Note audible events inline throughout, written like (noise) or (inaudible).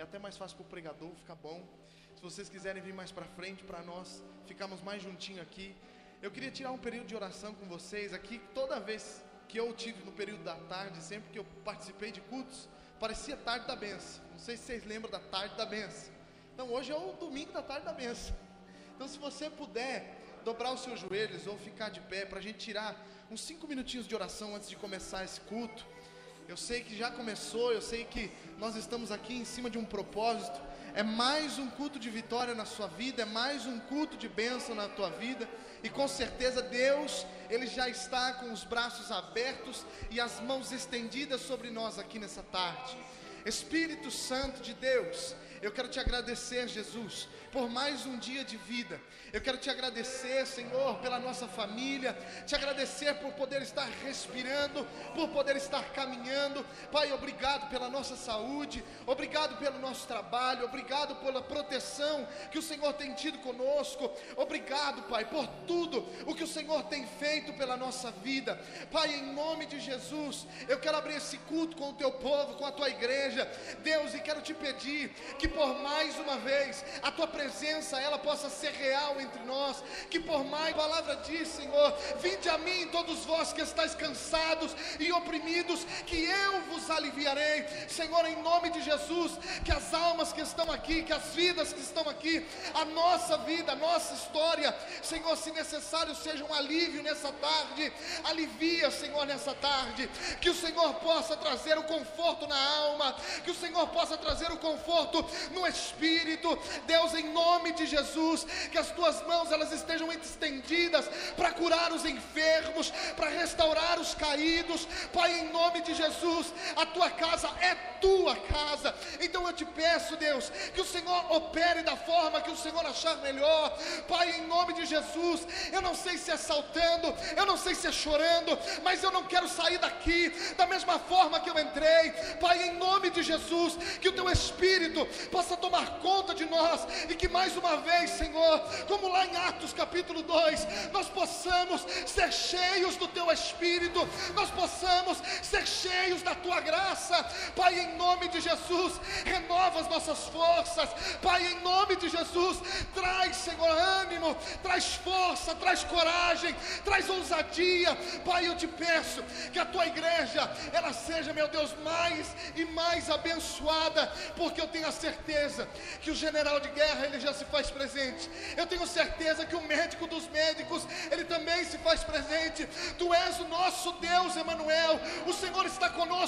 É até mais fácil para o pregador, fica bom. Se vocês quiserem vir mais para frente para nós, ficamos mais juntinho aqui. Eu queria tirar um período de oração com vocês aqui. Toda vez que eu tive no período da tarde, sempre que eu participei de cultos, parecia tarde da benção. Não sei se vocês lembram da tarde da benção. Então hoje é o domingo da tarde da benção. Então se você puder dobrar os seus joelhos ou ficar de pé para a gente tirar uns cinco minutinhos de oração antes de começar esse culto. Eu sei que já começou, eu sei que nós estamos aqui em cima de um propósito. É mais um culto de vitória na sua vida, é mais um culto de bênção na tua vida. E com certeza Deus, Ele já está com os braços abertos e as mãos estendidas sobre nós aqui nessa tarde. Espírito Santo de Deus, eu quero te agradecer, Jesus, por mais um dia de vida. Eu quero te agradecer, Senhor, pela nossa família, te agradecer por poder estar respirando, por poder estar caminhando. Pai, obrigado pela nossa saúde, obrigado pelo nosso trabalho, obrigado pela proteção que o Senhor tem tido conosco. Obrigado, Pai, por tudo o que o Senhor tem feito pela nossa vida. Pai, em nome de Jesus, eu quero abrir esse culto com o teu povo, com a tua igreja. Deus, e quero te pedir que por mais uma vez a tua presença ela possa ser real entre nós, que por mais a palavra diz, Senhor, vinde a mim todos vós que estáis cansados e oprimidos, que eu vos aliviarei. Senhor, em nome de Jesus, que as almas que estão aqui, que as vidas que estão aqui, a nossa vida, a nossa história, Senhor, se necessário seja um alívio nessa tarde, alivia, Senhor, nessa tarde, que o Senhor possa trazer o conforto na alma, que o Senhor possa trazer o conforto no espírito. Deus, em nome de Jesus, que as tuas mãos elas estejam estendidas para curar os enfermos, para restaurar os caídos. Pai, em nome de Jesus, a tua casa é tua casa. Então eu te peço, Deus, que o Senhor opere da forma que o Senhor achar melhor. Pai, em nome de Jesus, eu não sei se é saltando, eu não sei se é chorando, mas eu não quero sair daqui da mesma forma que eu entrei. Pai, em nome de Jesus, que o teu espírito possa tomar conta de nós e que mais uma vez, Senhor, como lá em Atos capítulo 2, nós possamos ser cheios do teu espírito, nós possamos ser cheios da tua graça. Pai, em nome de Jesus, renova as nossas forças. Pai, em nome de Jesus, traz, Senhor, ânimo, traz força, traz coragem, traz ousadia. Pai, eu te peço que a tua igreja, ela seja, meu Deus, mais e mais abençoada, porque eu tenho a certeza que o general de guerra, ele já se faz presente. Eu tenho certeza que o médico dos médicos, ele também se faz presente. Tu és o nosso Deus, Emanuel. O Senhor está conosco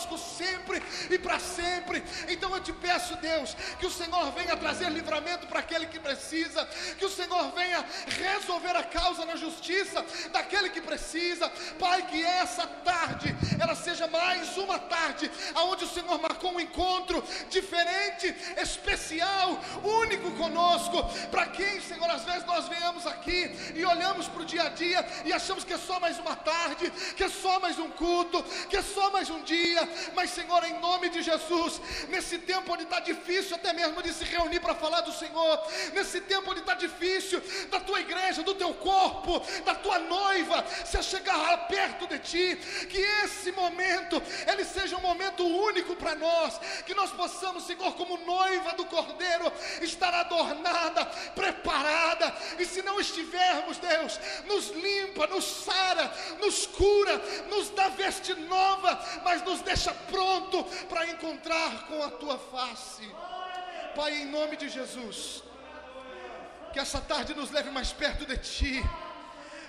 e para sempre. Então eu te peço, Deus, que o Senhor venha trazer livramento para aquele que precisa, que o Senhor venha resolver a causa na justiça daquele que precisa. Pai, que essa tarde ela seja mais uma tarde aonde o Senhor marcou um encontro diferente, especial, único conosco. Para quem, Senhor, às vezes nós venhamos aqui e olhamos para o dia a dia e achamos que é só mais uma tarde, que é só mais um culto, que é só mais um dia. Mas, Senhor, em nome de Jesus, nesse tempo onde está difícil até mesmo de se reunir para falar do Senhor, nesse tempo onde está difícil da tua igreja, do teu corpo, da tua noiva, se chegar perto de ti, que esse momento ele seja um momento único para nós, que nós possamos, Senhor, como noiva do Cordeiro, estar adornada, preparada, e se não estivermos, Deus, nos limpa, nos sara, nos cura, nos dá veste nova, mas nos deixa pronto para encontrar com a tua face. Pai, em nome de Jesus, que essa tarde nos leve mais perto de Ti.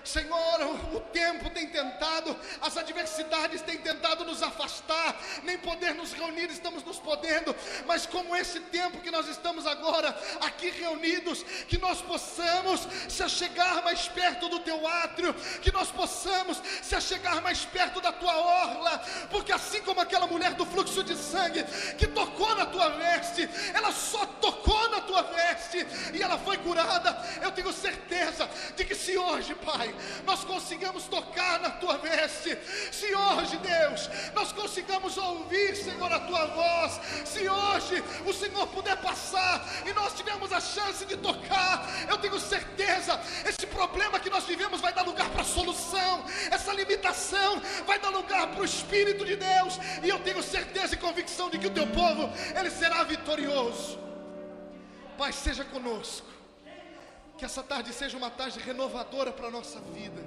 Senhor, o tempo tem tentado, as adversidades têm tentado nos afastar, nem poder nos reunir estamos nos podendo, mas como esse tempo que nós estamos agora aqui reunidos, que nós possamos se achegar mais perto do teu átrio, que nós possamos se achegar mais perto da tua orla, porque assim como aquela mulher do fluxo de sangue que tocou na tua veste, ela só tocou na tua veste e ela foi curada. Eu tenho certeza de que se hoje, Pai, Nós consigamos tocar na tua veste. Se hoje, Deus, nós consigamos ouvir, Senhor, a tua voz. Se hoje o Senhor puder passar e nós tivermos a chance de tocar, eu tenho certeza, esse problema que nós vivemos vai dar lugar para solução. Essa limitação vai dar lugar para o Espírito de Deus. E eu tenho certeza e convicção de que o teu povo, ele será vitorioso. Pai, seja conosco. Que essa tarde seja uma tarde renovadora para a nossa vida.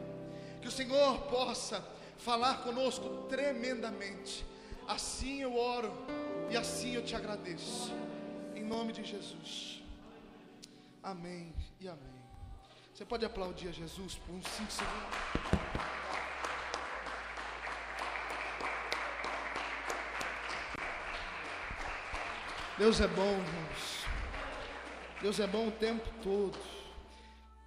Que o Senhor possa falar conosco tremendamente. Assim eu oro e assim eu te agradeço. Em nome de Jesus. Amém e amém. Você pode aplaudir a Jesus por uns 5 segundos. Deus é bom, irmãos. Deus é bom o tempo todo.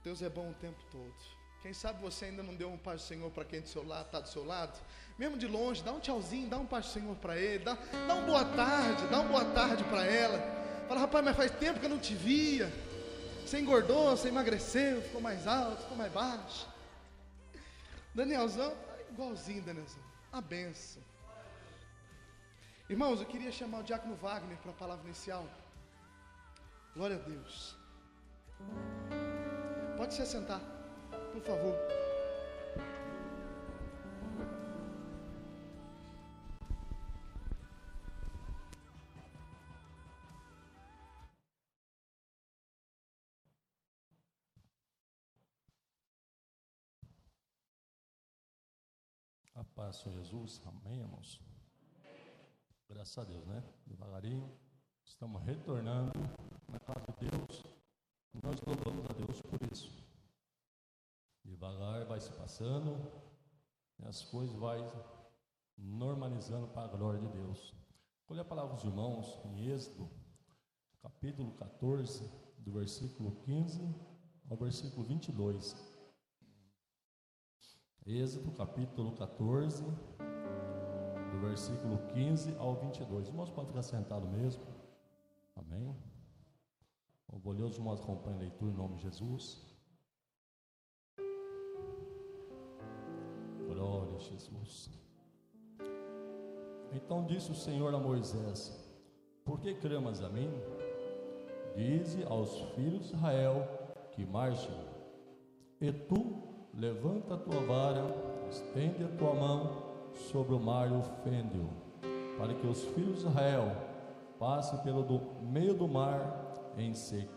Deus é bom o tempo todo. Quem sabe você ainda não deu um paz do Senhor para quem lado está do seu lado? Mesmo de longe, dá um tchauzinho, dá um paz do Senhor para ele, dá, dá uma boa tarde, dá uma boa tarde para ela. Fala, rapaz, mas faz tempo que eu não te via. Você engordou, você emagreceu, ficou mais alto, ficou mais baixo. Danielzão, tá igualzinho, Danielzão. A benção. Irmãos, eu queria chamar o Diácono Wagner para a palavra inicial. Glória a Deus. Pode se sentar, por favor. A paz, Senhor Jesus. Amém, irmãos. Graças a Deus, né? Devagarinho, estamos retornando na casa de Deus. Nós louvamos a Deus. Devagar vai se passando e as coisas vai normalizando para a glória de Deus. Olha a palavra dos irmãos em Êxodo, capítulo 14, do versículo 15 ao versículo 22. Êxodo, capítulo 14, do versículo 15 ao 22. Os irmãos podem ficar sentados mesmo. Amém. O bolhoso irmãos acompanha a leitura em nome de Jesus. Glória Jesus. Então disse o Senhor a Moisés: Por que clamas a mim? Dize aos filhos de Israel que marchem. E tu levanta a tua vara, estende a tua mão sobre o mar e ofende-o, para que os filhos de Israel passem pelo do, meio do mar em seco.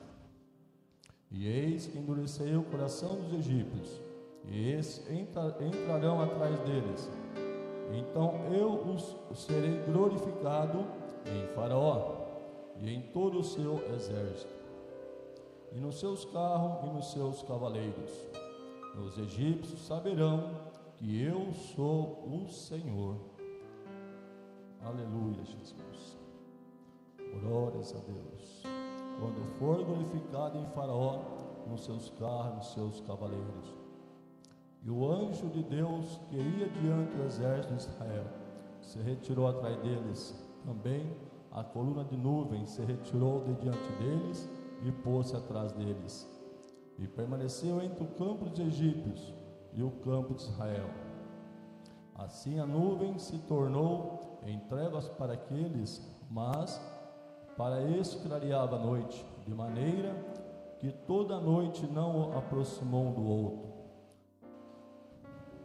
E eis que endurecei o coração dos egípcios, e entrarão atrás deles. Então eu os serei glorificado em Faraó e em todo o seu exército, e nos seus carros e nos seus cavaleiros. Os egípcios saberão que eu sou o Senhor. Aleluia, Jesus. Glórias a Deus. Quando for glorificado em Faraó, nos seus carros, nos seus cavaleiros. E o anjo de Deus que ia diante do exército de Israel se retirou atrás deles. Também a coluna de nuvem se retirou de diante deles e pôs-se atrás deles. E permaneceu entre o campo dos egípcios e o campo de Israel. Assim a nuvem se tornou em trevas para aqueles, mas para este clareava a noite, de maneira que toda a noite não aproximou um do outro.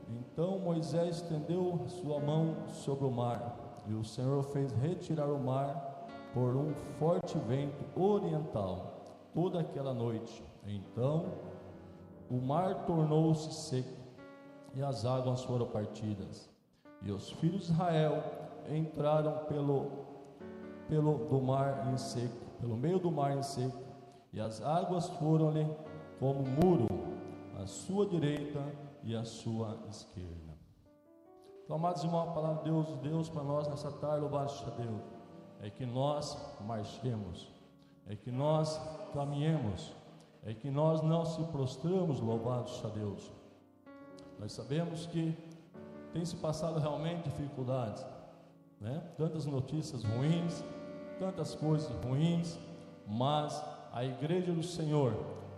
Então Moisés estendeu sua mão sobre o mar, e o Senhor fez retirar o mar por um forte vento oriental toda aquela noite. Então o mar tornou-se seco e as águas foram partidas. E os filhos de Israel entraram pelo, pelo do mar em seco, pelo meio do mar em seco, e as águas foram-lhe como muro, à sua direita e à sua esquerda. Então, amados irmãos, a palavra de Deus, Deus para nós nessa tarde, louvado seja Deus, é que nós marchemos, é que nós caminhemos, é que nós não se prostramos, louvado seja Deus. Nós sabemos que tem se passado realmente dificuldades, né? Tantas notícias ruins, tantas coisas ruins, mas a igreja do Senhor,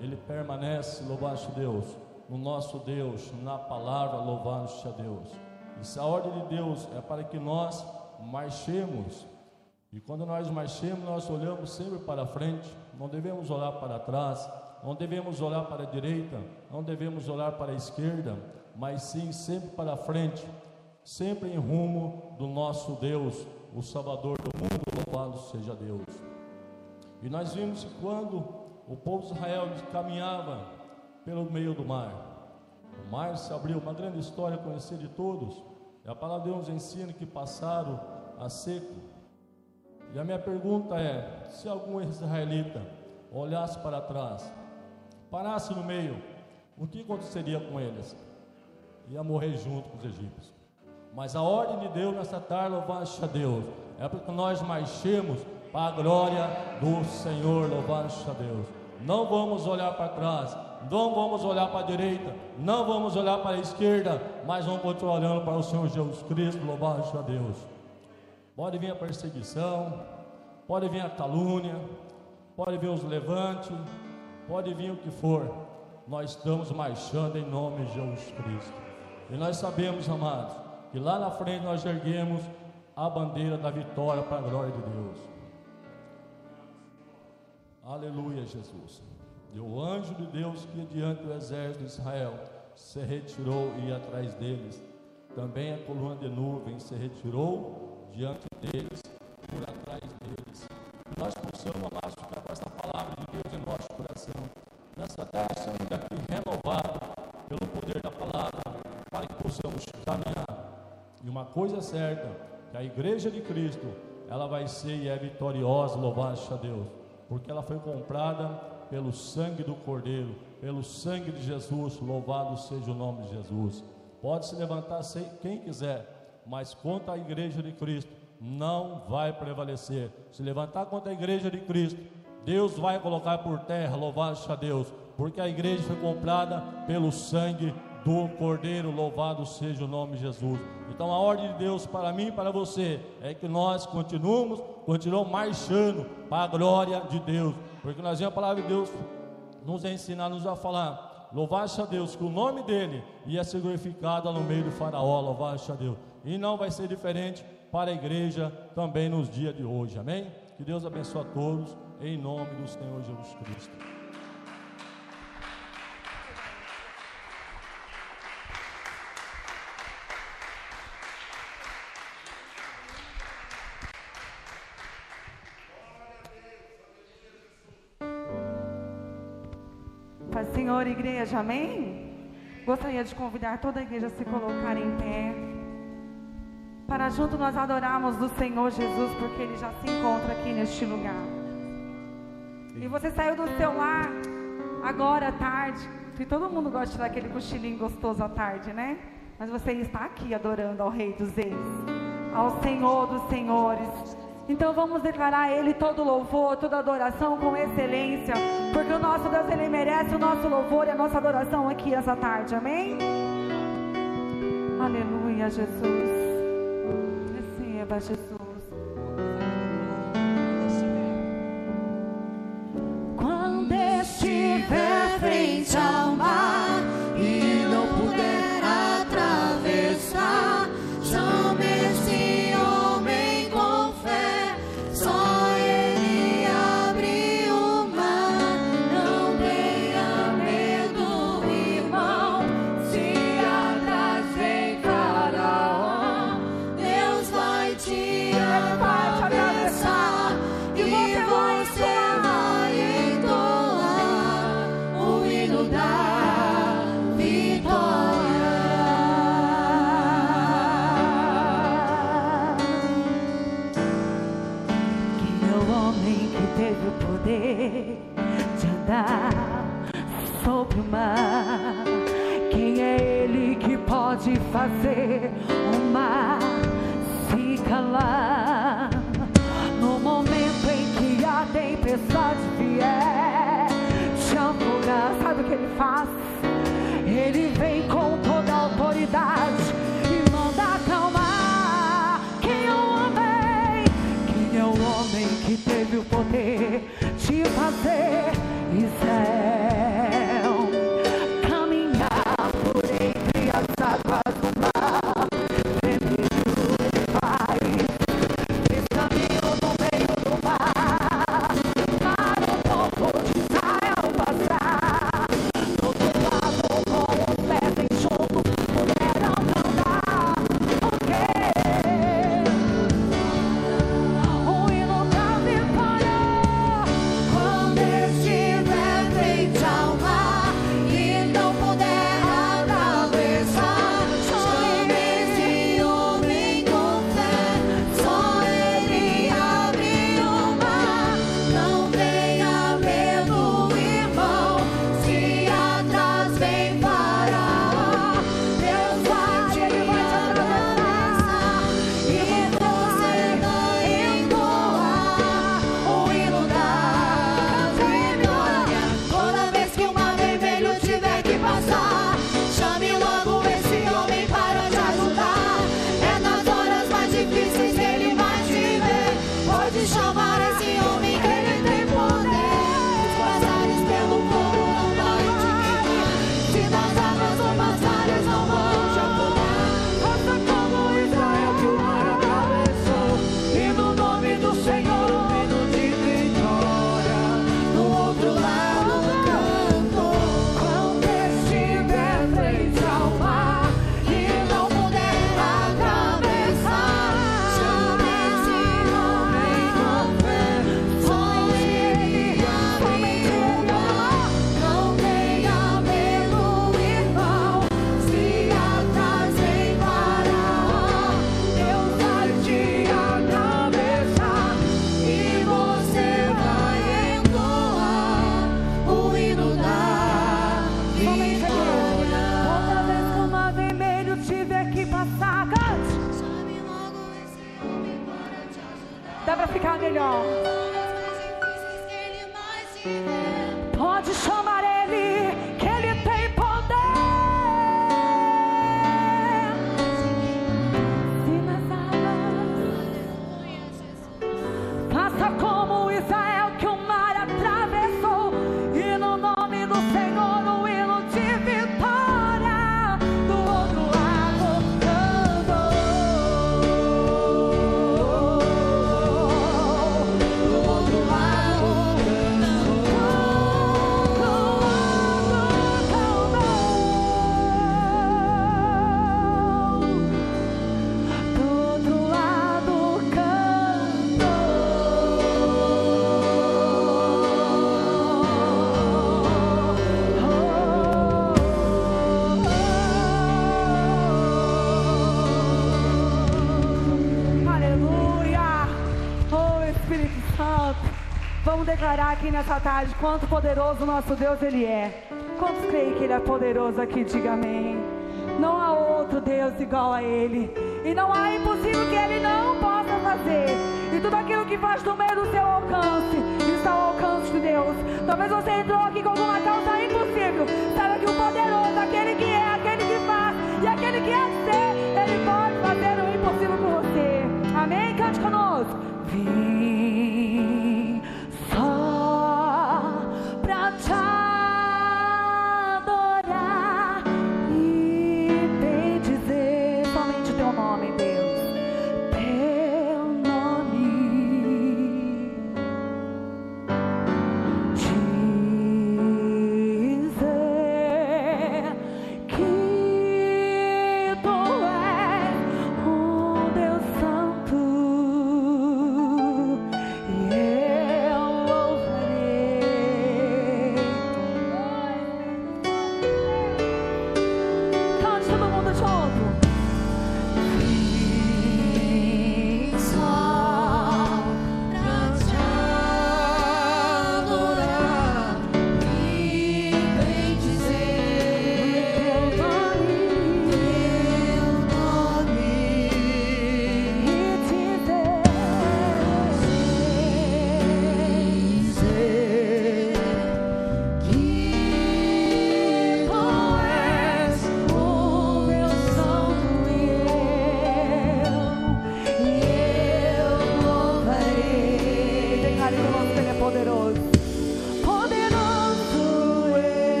ele permanece, louvado seja Deus, no nosso Deus, na palavra, louvado-se a Deus. E se a ordem de Deus é para que nós marchemos, e quando nós marchemos, nós olhamos sempre para frente, não devemos olhar para trás, não devemos olhar para a direita, não devemos olhar para a esquerda, mas sim sempre para frente, sempre em rumo do nosso Deus, o Salvador do mundo, louvado seja Deus. E nós vimos que quando o povo de Israel caminhava pelo meio do mar, o mar se abriu, uma grande história conhecida de todos, e a palavra de Deus ensina que passaram a seco. E a minha pergunta é: se algum israelita olhasse para trás, parasse no meio, o que aconteceria com eles? Ia morrer junto com os egípcios. Mas a ordem de Deus nessa tarde, louvado a Deus, é para que nós marchemos para a glória do Senhor, louvado a Deus. Não vamos olhar para trás, não vamos olhar para a direita, não vamos olhar para a esquerda, mas vamos continuar olhando para o Senhor Jesus Cristo, louvado a Deus. Pode vir a perseguição, pode vir a calúnia, pode vir os levantes, pode vir o que for, nós estamos marchando em nome de Jesus Cristo. E nós sabemos, amados, que lá na frente nós erguemos a bandeira da vitória para a glória de Deus. Aleluia, Jesus. E o anjo de Deus que diante do exército de Israel se retirou e ia atrás deles. Também a coluna de nuvem se retirou diante deles, por atrás deles. Nós possamos, amados, com essa palavra de Deus em nosso coração. Nessa terra, sendo daqui renovado pelo poder da palavra, para que possamos caminhar. E uma coisa é certa, que a igreja de Cristo, ela vai ser e é vitoriosa, louvado seja Deus, porque ela foi comprada pelo sangue do Cordeiro, pelo sangue de Jesus, louvado seja o nome de Jesus. Pode se levantar quem quiser, mas contra a igreja de Cristo, não vai prevalecer. Se levantar contra a igreja de Cristo, Deus vai colocar por terra, louvado seja Deus, porque a igreja foi comprada pelo sangue do Cordeiro, louvado seja o nome de Jesus. Então a ordem de Deus para mim e para você é que nós continuemos, continuamos marchando para a glória de Deus, porque nós vemos a palavra de Deus nos ensinar, nos a falar, louvado seja Deus, que o nome dele ia ser glorificado no meio do faraó, louvado seja Deus, e não vai ser diferente para a igreja também nos dias de hoje, amém? Que Deus abençoe a todos, em nome do Senhor Jesus Cristo. Igreja, amém? Gostaria de convidar toda a igreja a se colocar em pé. Para junto nós adorarmos o Senhor Jesus, porque Ele já se encontra aqui neste lugar. E você saiu do seu lar agora à tarde, que todo mundo gosta de tirar aquele cochilinho gostoso à tarde, né? Mas você está aqui adorando ao Rei dos Reis, ao Senhor dos Senhores. Então vamos declarar a Ele todo louvor, toda adoração com excelência, porque o nosso Deus Ele merece o nosso louvor e a nossa adoração aqui essa tarde, amém? Aleluia, Jesus. Receba, Jesus. Fazer o mar se calar? No momento em que a tempestade vier te afogar, sabe o que ele faz? Vamos declarar aqui nessa tarde quanto poderoso nosso Deus ele é. Quantos creem que ele é poderoso aqui? Diga amém. Não há outro Deus igual a ele. E não há impossível que ele não possa fazer. E tudo aquilo que faz do meio do seu alcance está ao alcance de Deus. Talvez você entrou aqui com alguma causa impossível. Saiba que o poderoso, aquele que é, aquele que faz e aquele que é ser, ele pode fazer o impossível por você. Amém? Cante conosco.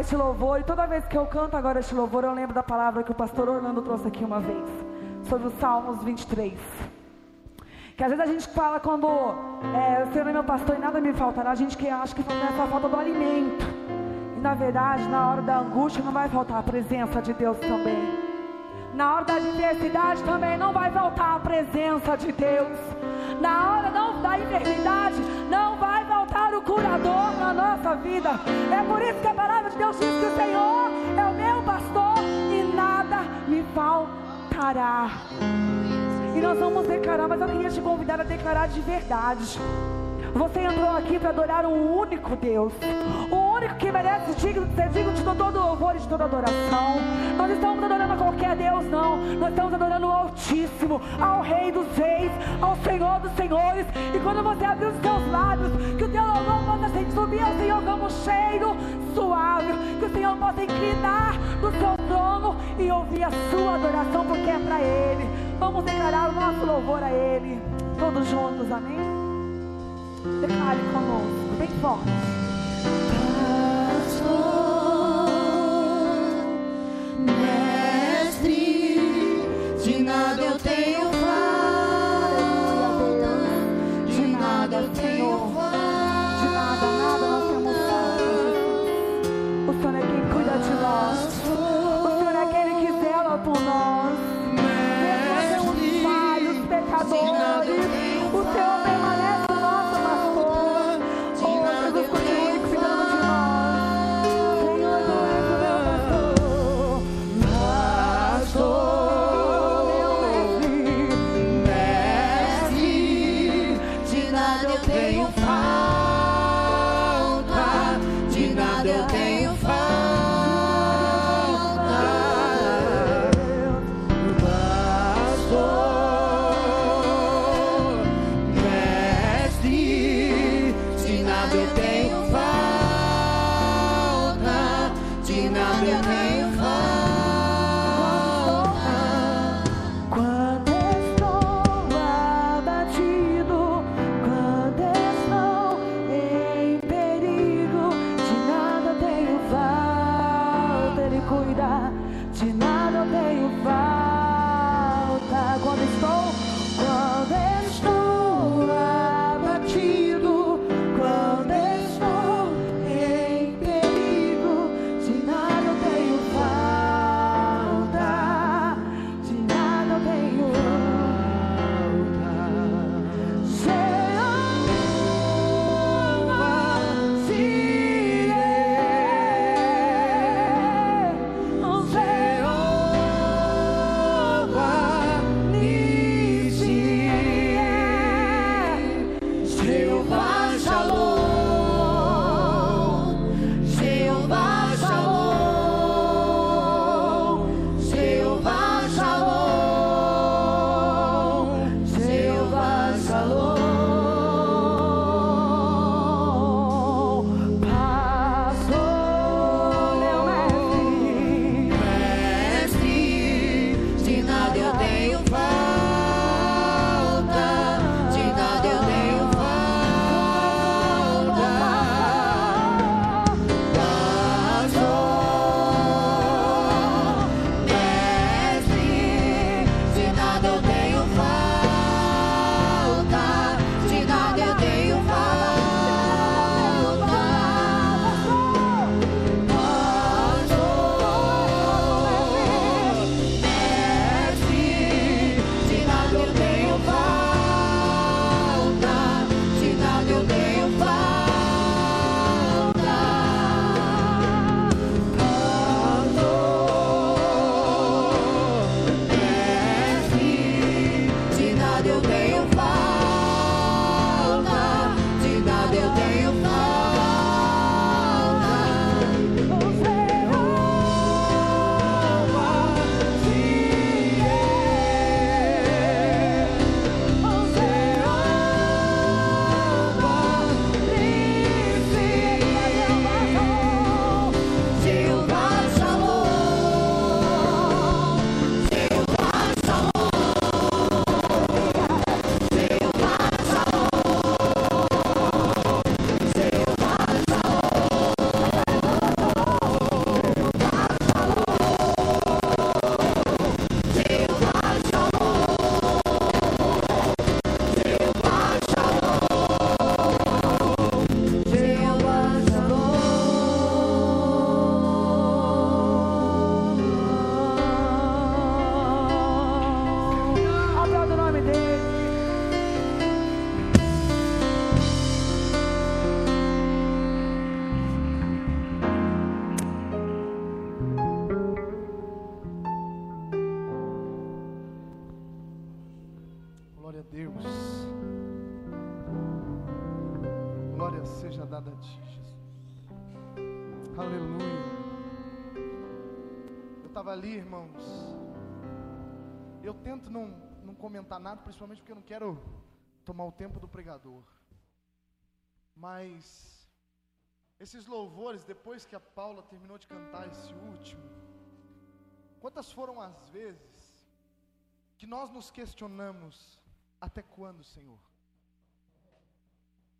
Este louvor e toda vez que eu canto agora este louvor, eu lembro da palavra que o pastor Orlando trouxe aqui uma vez, sobre os Salmos 23. Que às vezes a gente fala quando é, o Senhor é meu pastor e nada me faltará, a gente que acha que é só falta do alimento. E na verdade, na hora da angústia não vai faltar a presença de Deus também. Na hora da adversidade também não vai faltar presença de Deus. Na hora não, da enfermidade não vai faltar o curador na nossa vida. É por isso que a palavra de Deus diz que o Senhor é o meu pastor e nada me faltará. E nós vamos declarar, mas eu queria te convidar a declarar de verdade. Você entrou aqui para adorar um único Deus, o único que merece digno, ser digno de todo louvor e de toda adoração. Nós não estamos adorando a qualquer Deus, não. Nós estamos adorando o Altíssimo, ao Rei dos Reis, ao Senhor dos Senhores. E quando você abrir os seus lábios, que o teu louvor possa subir ao Senhor como cheiro suave, que o Senhor possa inclinar do seu trono e ouvir a sua adoração, porque é para Ele. Vamos declarar o nosso louvor a Ele, todos juntos, amém? Declare conosco, bem forte. Oh. Comentar nada, principalmente porque eu não quero tomar o tempo do pregador. Mas esses louvores, depois que a Paula terminou de cantar esse último, quantas foram as vezes que nós nos questionamos até quando, Senhor?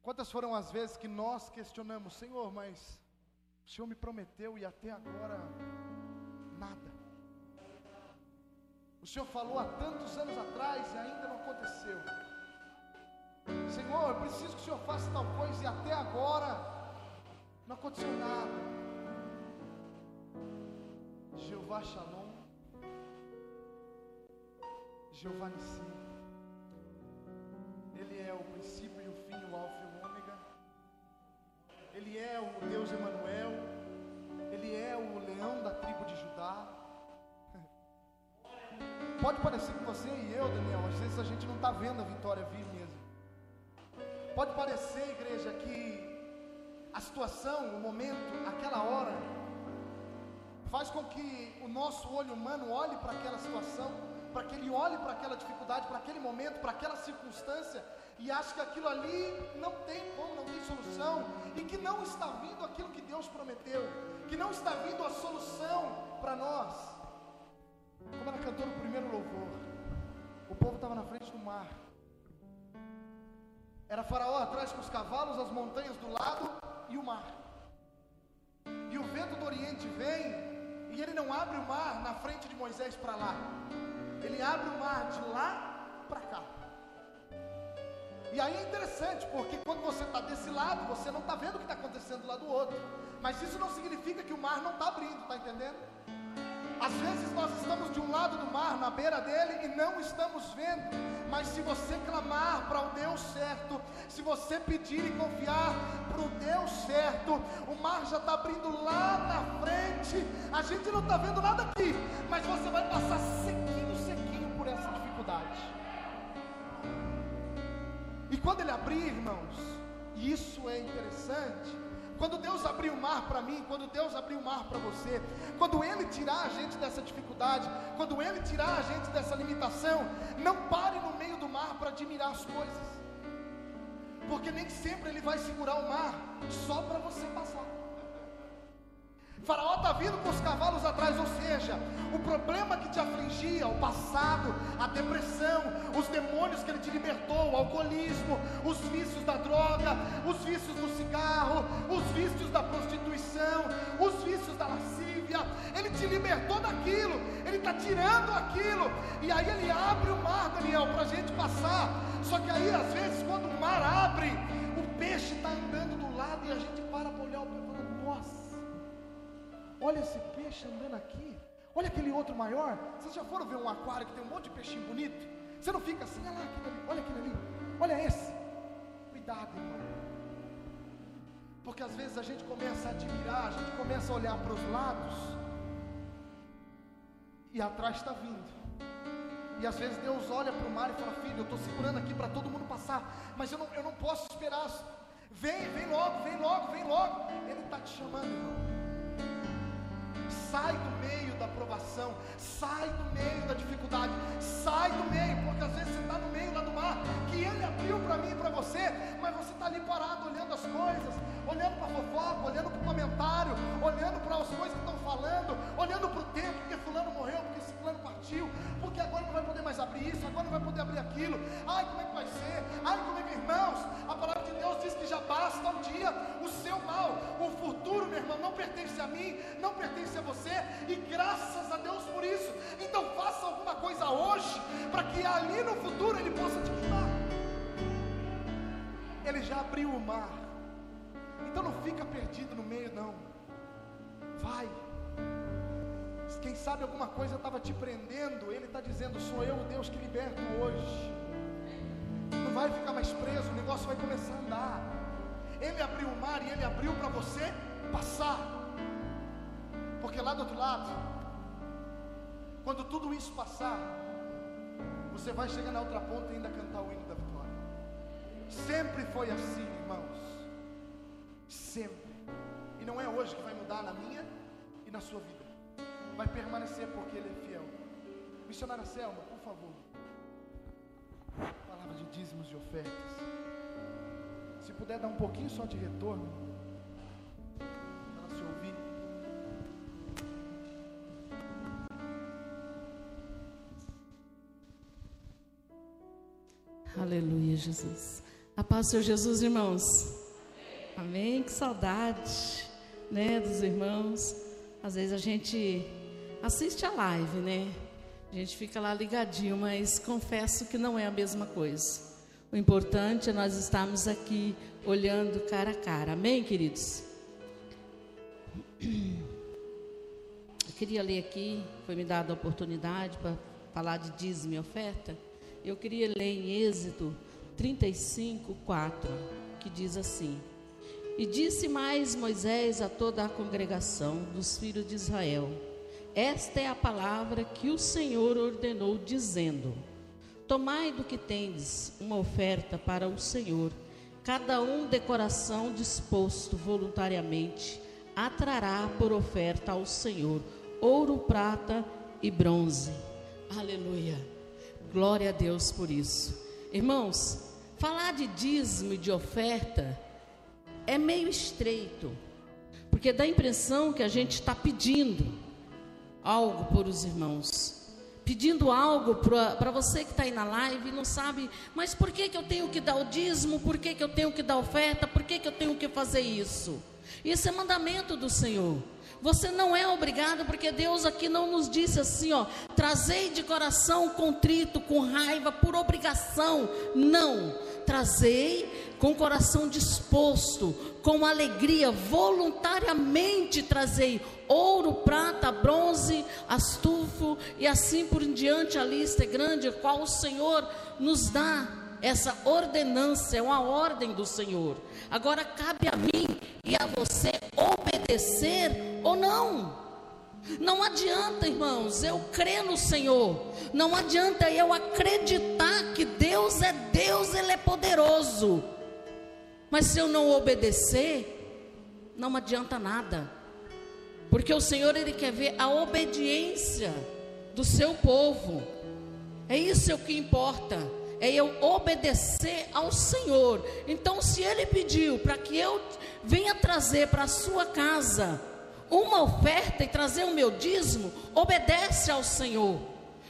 Quantas foram as vezes que nós questionamos, Senhor, mas o Senhor me prometeu e até agora nada. O Senhor falou há tantos anos atrás e ainda não aconteceu. Senhor, eu preciso que o Senhor faça tal coisa e até agora não aconteceu nada. Jeová Shalom, Jeová Nissi, Ele é o princípio e o fim, o alfa e o ômega. Ele é o Deus Emanuel, Ele é o leão da tribo de Judá. Pode parecer que você e eu, Daniel, às vezes a gente não está vendo a vitória vir mesmo. Pode parecer, igreja, que a situação, o momento, aquela hora, faz com que o nosso olho humano olhe para aquela situação, para que ele olhe para aquela dificuldade, para aquele momento, para aquela circunstância, e ache que aquilo ali não tem como, não tem solução, e que não está vindo aquilo que Deus prometeu, que não está vindo a solução para nós. Como ela cantou no primeiro louvor, o povo estava na frente do mar. Era Faraó atrás com os cavalos, as montanhas do lado e o mar. E o vento do Oriente vem e ele não abre o mar na frente de Moisés para lá. Ele abre o mar de lá para cá. E aí é interessante, porque quando você está desse lado, você não está vendo o que está acontecendo lá do outro. Mas isso não significa que o mar não está abrindo, está entendendo? Às vezes nós estamos de um lado do mar, na beira dele, e não estamos vendo. Mas se você clamar para o Deus certo, se você pedir e confiar para o Deus certo, o mar já está abrindo lá na frente. A gente não está vendo nada aqui, mas você vai passar sequinho, sequinho por essa dificuldade. E quando ele abrir, irmãos, isso é interessante, quando Deus abrir o mar para mim, quando Deus abrir o mar para você, quando Ele tirar a gente dessa dificuldade, quando Ele tirar a gente dessa limitação, não pare no meio do mar para admirar as coisas, porque nem sempre Ele vai segurar o mar só para você passar. Faraó está vindo com os cavalos atrás, ou seja, o problema que te afligia, o passado, a depressão, os demônios que ele te libertou, o alcoolismo, os vícios da droga, os vícios do cigarro, os vícios da prostituição, os vícios da lascívia, ele te libertou daquilo, ele está tirando aquilo, e aí ele abre o mar, Daniel, para a gente passar. Só que aí, às vezes, quando o mar abre, o peixe está andando do lado e a gente para para olhar o Olha esse peixe andando aqui. Olha aquele outro maior. Vocês já foram ver um aquário que tem um monte de peixinho bonito? Você não fica assim, olha lá, aquele ali, olha aquele ali, olha esse. Cuidado, irmão. Porque às vezes a gente começa a admirar, a gente começa a olhar para os lados e atrás está vindo. E às vezes Deus olha para o mar e fala: Filho, eu estou segurando aqui para todo mundo passar, mas eu não, eu não posso esperar. Vem, vem logo, vem logo, vem logo. Ele está te chamando, irmão. Sai do meio da provação, sai do meio da dificuldade, sai do meio, porque às vezes você está no meio lá do mar, que ele abriu para mim e para você, mas você está ali parado olhando as coisas, olhando para fofoca, olhando para o comentário, olhando para as coisas que estão falando, olhando para o tempo, porque fulano morreu, porque esse fulano partiu, porque agora não vai poder mais abrir isso, agora não vai poder abrir aquilo, ai como é que vai ser, ai como é que, irmãos, a palavra de Deus diz que já basta um dia o seu mal, o futuro, meu irmão, não pertence a mim, não pertence a você, e graças a Deus por isso, então faça alguma coisa hoje, para que ali no futuro Ele possa te ajudar. Ele já abriu o mar, então não fica perdido no meio, não. Vai. Quem sabe alguma coisa estava te prendendo, Ele está dizendo: Sou eu o Deus que liberto hoje. Não vai ficar mais preso, o negócio vai começar a andar. Ele abriu o mar e Ele abriu para você passar. Porque lá do outro lado, quando tudo isso passar, você vai chegar na outra ponta e ainda cantar o hino da vitória. Sempre foi assim, irmãos. Sempre. E não é hoje que vai mudar na minha e na sua vida. Vai permanecer porque Ele é fiel. Missionária Selma, por favor. Palavra de dízimos e ofertas. Se puder dar um pouquinho só de retorno, para se ouvir. Aleluia, Jesus. A paz Senhor Jesus, irmãos. Amém. Que saudade, né, dos irmãos. Às vezes a gente assiste a live, né? A gente fica lá ligadinho, mas confesso que não é a mesma coisa. O importante é nós estarmos aqui olhando cara a cara. Amém, queridos? Eu queria ler aqui, foi me dada a oportunidade para falar de dízimo e oferta. Eu queria ler em Êxodo 35, 4, que diz assim: E disse mais Moisés a toda a congregação dos filhos de Israel: Esta é a palavra que o Senhor ordenou, dizendo: Tomai do que tendes uma oferta para o Senhor, cada um de coração disposto voluntariamente, atrará por oferta ao Senhor ouro, prata e bronze. Aleluia. Glória a Deus por isso. Irmãos, falar de dízimo e de oferta é meio estreito, porque dá a impressão que a gente está pedindo algo por os irmãos. Pedindo algo para você que está aí na live e não sabe, mas por que, que eu tenho que dar o dízimo? Por que, que eu tenho que dar oferta? Por que, que eu tenho que fazer isso? Isso é mandamento do Senhor. Você não é obrigado, porque Deus aqui não nos disse assim, ó, trazei de coração contrito, com raiva, por obrigação. Não, trazei com coração disposto, com alegria, voluntariamente trazei ouro, prata, bronze, astufo e assim por diante. A lista é grande, a qual o Senhor nos dá essa ordenança, é uma ordem do Senhor. Agora cabe a mim e a você obedecer ou não. Não adianta, irmãos, eu crer no Senhor. Não adianta eu acreditar que Deus é Deus, Ele é poderoso. Mas se eu não obedecer, não adianta nada. Porque o Senhor, Ele quer ver a obediência do seu povo. É isso que importa é eu obedecer ao Senhor. Então, se Ele pediu para que eu venha trazer para a sua casa uma oferta e trazer o meu dízimo, obedece ao Senhor.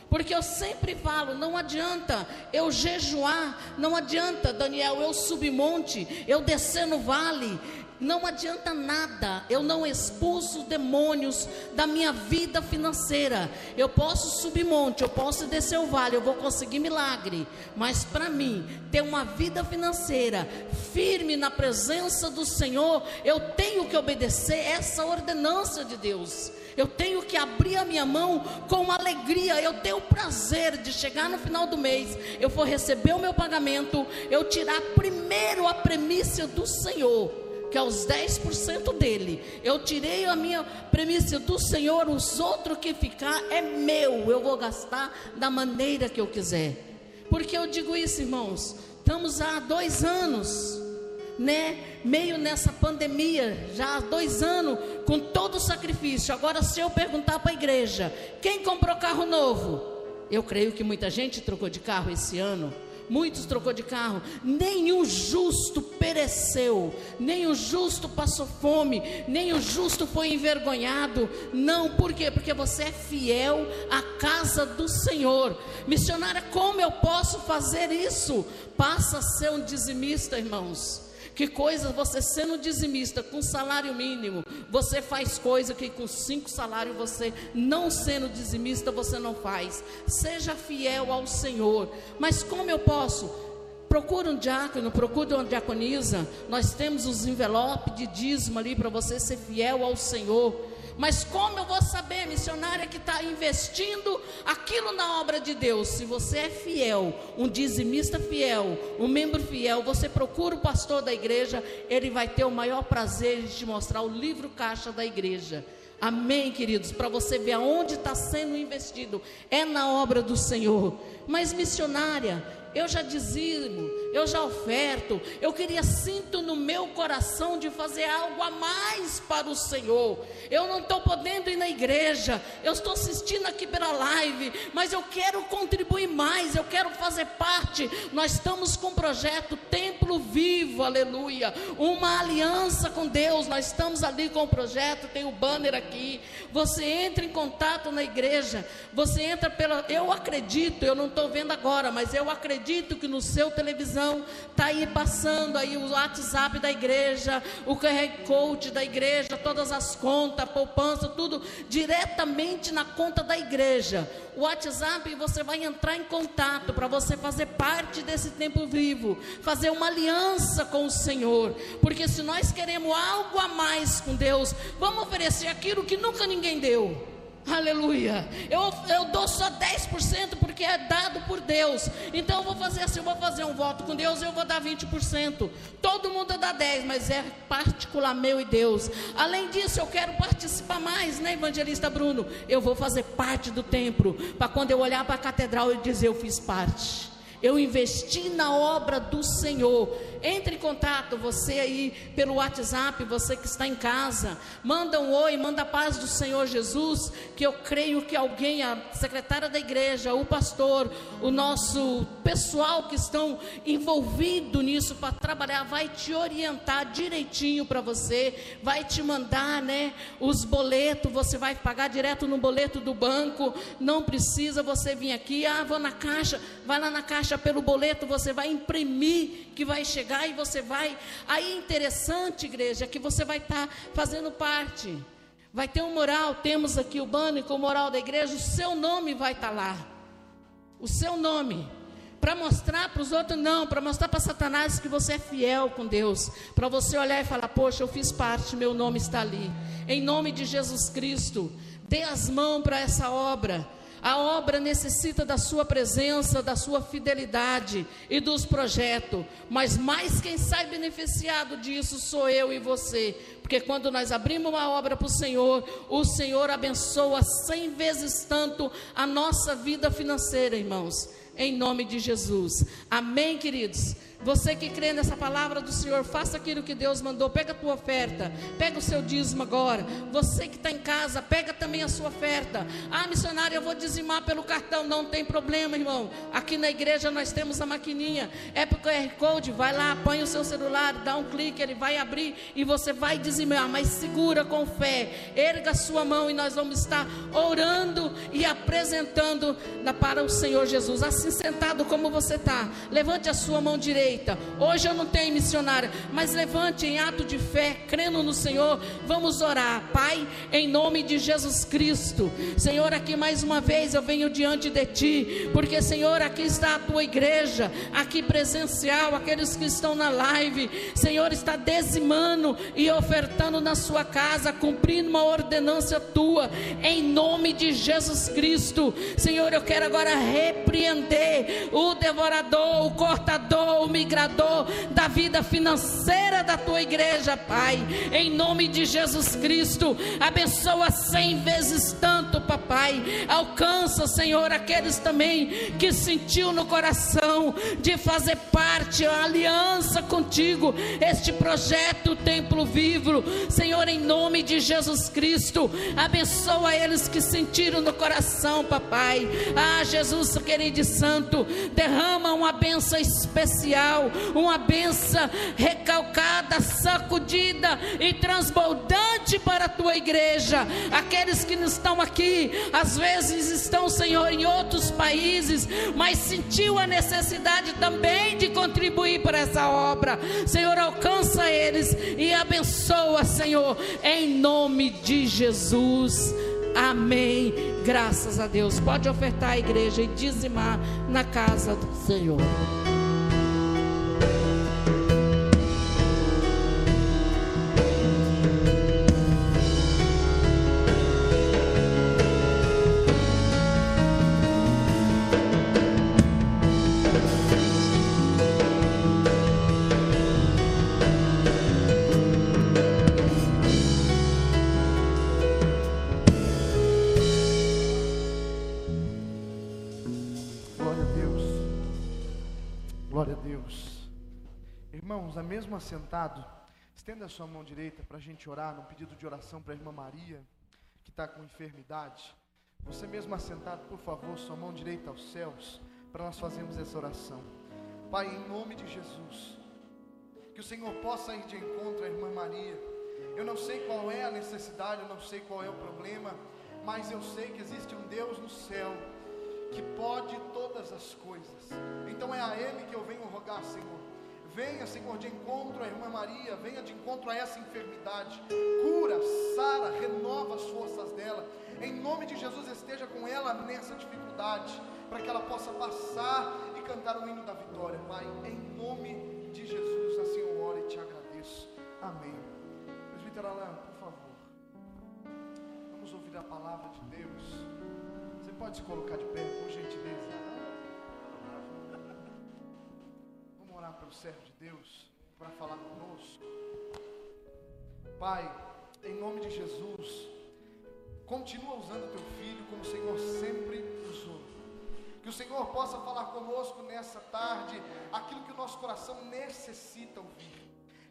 Porque eu sempre falo, não adianta eu jejuar, não adianta, Daniel, eu subir monte, eu descer no vale, não adianta nada, eu não expulso demônios da minha vida financeira. Eu posso subir monte, eu posso descer o vale, eu vou conseguir milagre. Mas para mim, ter uma vida financeira firme na presença do Senhor, eu tenho que obedecer essa ordenança de Deus. Eu tenho que abrir a minha mão com alegria. Eu tenho o prazer de chegar no final do mês, eu vou receber o meu pagamento, eu tirar primeiro a premissa do Senhor que é os 10% dele. Eu tirei a minha premissa do Senhor, os outros que ficar é meu. Eu vou gastar da maneira que eu quiser. Porque eu digo isso, irmãos? Estamos há dois anos, né? Meio nessa pandemia, já há dois anos, com todo o sacrifício. Agora, se eu perguntar para a igreja, quem comprou carro novo? Eu creio que muita gente trocou de carro esse ano muitos trocou de carro. Nenhum justo pereceu, o justo passou fome, o justo foi envergonhado. Não, por quê? Porque você é fiel à casa do Senhor. Missionária, como eu posso fazer isso? Passa a ser um dizimista, irmãos. Que coisa você sendo dizimista com salário mínimo, você faz coisa que com cinco salários você não sendo dizimista você não faz. Seja fiel ao Senhor. Mas como eu posso? Procure um diácono, procure uma diaconisa. Nós temos os envelopes de dízimo ali para você ser fiel ao Senhor. Mas como eu vou saber, missionária que está investindo aquilo na obra de Deus? Se você é fiel, um dizimista fiel, um membro fiel, você procura o pastor da igreja, ele vai ter o maior prazer de te mostrar o livro caixa da igreja. Amém, queridos? Para você ver aonde está sendo investido, é na obra do Senhor. Mas missionária, eu já dizimo, eu já oferto, eu queria sinto no meu coração de fazer algo a mais para o Senhor. Eu não estou podendo ir na igreja, eu estou assistindo aqui pela live, mas eu quero contribuir mais, eu quero fazer parte. Nós estamos com um projeto Templo Vivo, aleluia, uma aliança com Deus. Nós estamos ali com o projeto, tem o banner aqui. Você entra em contato na igreja, você entra pela. Eu acredito, eu não estou vendo agora, mas eu acredito que no seu televisão está aí passando aí o WhatsApp da igreja, o QR Code da igreja, todas as contas, poupança, tudo diretamente na conta da igreja. O WhatsApp você vai entrar em contato para você fazer parte desse tempo vivo, fazer uma aliança com o Senhor, porque se nós queremos algo a mais com Deus, vamos oferecer aquilo que nunca ninguém deu. Aleluia. Eu, eu dou só 10% porque é dado por Deus. Então eu vou fazer assim, eu vou fazer um voto com Deus, eu vou dar 20%. Todo mundo dá 10, mas é particular meu e Deus. Além disso, eu quero participar mais, né, evangelista Bruno? Eu vou fazer parte do templo, para quando eu olhar para a catedral eu dizer eu fiz parte. Eu investi na obra do Senhor. Entre em contato, você aí pelo WhatsApp, você que está em casa, manda um oi, manda a paz do Senhor Jesus, que eu creio que alguém, a secretária da igreja, o pastor, o nosso pessoal que estão envolvido nisso para trabalhar, vai te orientar direitinho para você, vai te mandar, né, os boletos, você vai pagar direto no boleto do banco, não precisa você vir aqui, ah, vou na caixa, vai lá na caixa pelo boleto, você vai imprimir que vai chegar e você vai. Aí interessante, igreja, que você vai estar tá fazendo parte. Vai ter um moral, temos aqui o banner com o moral da igreja, o seu nome vai estar tá lá. O seu nome. Para mostrar para os outros, não, para mostrar para Satanás que você é fiel com Deus. Para você olhar e falar: Poxa, eu fiz parte, meu nome está ali. Em nome de Jesus Cristo, dê as mãos para essa obra. A obra necessita da sua presença, da sua fidelidade e dos projetos, mas mais quem sai beneficiado disso sou eu e você, porque quando nós abrimos uma obra para o Senhor, o Senhor abençoa cem vezes tanto a nossa vida financeira, irmãos, em nome de Jesus. Amém, queridos? Você que crê nessa palavra do Senhor, faça aquilo que Deus mandou. Pega a tua oferta, pega o seu dízimo agora. Você que está em casa, pega também a sua oferta. Ah, missionário, eu vou dizimar pelo cartão. Não tem problema, irmão. Aqui na igreja nós temos a maquininha. É QR Code. Vai lá, põe o seu celular, dá um clique, ele vai abrir e você vai dizimar. Mas segura com fé. Erga a sua mão e nós vamos estar orando e apresentando para o Senhor Jesus. Assim sentado como você está. Levante a sua mão direita Hoje eu não tenho missionária, mas levante em ato de fé, crendo no Senhor. Vamos orar, Pai, em nome de Jesus Cristo. Senhor, aqui mais uma vez eu venho diante de Ti, porque Senhor, aqui está a Tua igreja, aqui presencial, aqueles que estão na live. Senhor, está dizimando e ofertando na Sua casa, cumprindo uma ordenança Tua, em nome de Jesus Cristo. Senhor, eu quero agora repreender o devorador, o cortador, o migrador da vida financeira da tua igreja, Pai. Em nome de Jesus Cristo, abençoa cem vezes tanto, papai. Alcança, Senhor, aqueles também que sentiu no coração de fazer parte, a aliança contigo, este projeto Templo Vivo. Senhor, em nome de Jesus Cristo, abençoa eles que sentiram no coração, papai. Ah, Jesus, querido e santo, derrama uma benção especial uma benção recalcada, sacudida e transbordante para a tua igreja. Aqueles que não estão aqui, às vezes estão, Senhor, em outros países, mas sentiu a necessidade também de contribuir para essa obra. Senhor, alcança eles e abençoa, Senhor, em nome de Jesus. Amém. Graças a Deus. Pode ofertar a igreja e dizimar na casa do Senhor. Assentado, estenda a sua mão direita para a gente orar num pedido de oração para a irmã Maria, que está com enfermidade. Você mesmo assentado, por favor, sua mão direita aos céus, para nós fazermos essa oração. Pai, em nome de Jesus, que o Senhor possa ir de encontro à irmã Maria. Eu não sei qual é a necessidade, eu não sei qual é o problema, mas eu sei que existe um Deus no céu que pode todas as coisas. Então é a Ele que eu venho rogar, Senhor. Venha, Senhor, de encontro à irmã Maria, venha de encontro a essa enfermidade. Cura, sara, renova as forças dela. Em nome de Jesus, esteja com ela nessa dificuldade, para que ela possa passar e cantar o hino da vitória, Pai. Em nome de Jesus, assim eu oro e te agradeço. Amém. Presbítero Alain, por favor. Vamos ouvir a palavra de Deus. Você pode se colocar de pé, por gentileza. Orar para o servo de Deus, para falar conosco. Pai, em nome de Jesus, continua usando teu filho como o Senhor sempre usou. Que o Senhor possa falar conosco nessa tarde aquilo que o nosso coração necessita ouvir.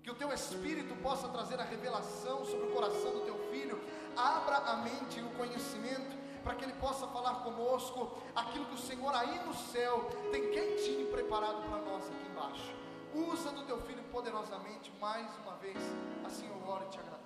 Que o teu espírito possa trazer a revelação sobre o coração do teu filho. Abra a mente e o conhecimento para que ele possa falar conosco aquilo que o Senhor aí no céu tem quentinho preparado para nós aqui Usa do teu filho poderosamente mais uma vez. Assim eu oro e te agradeço.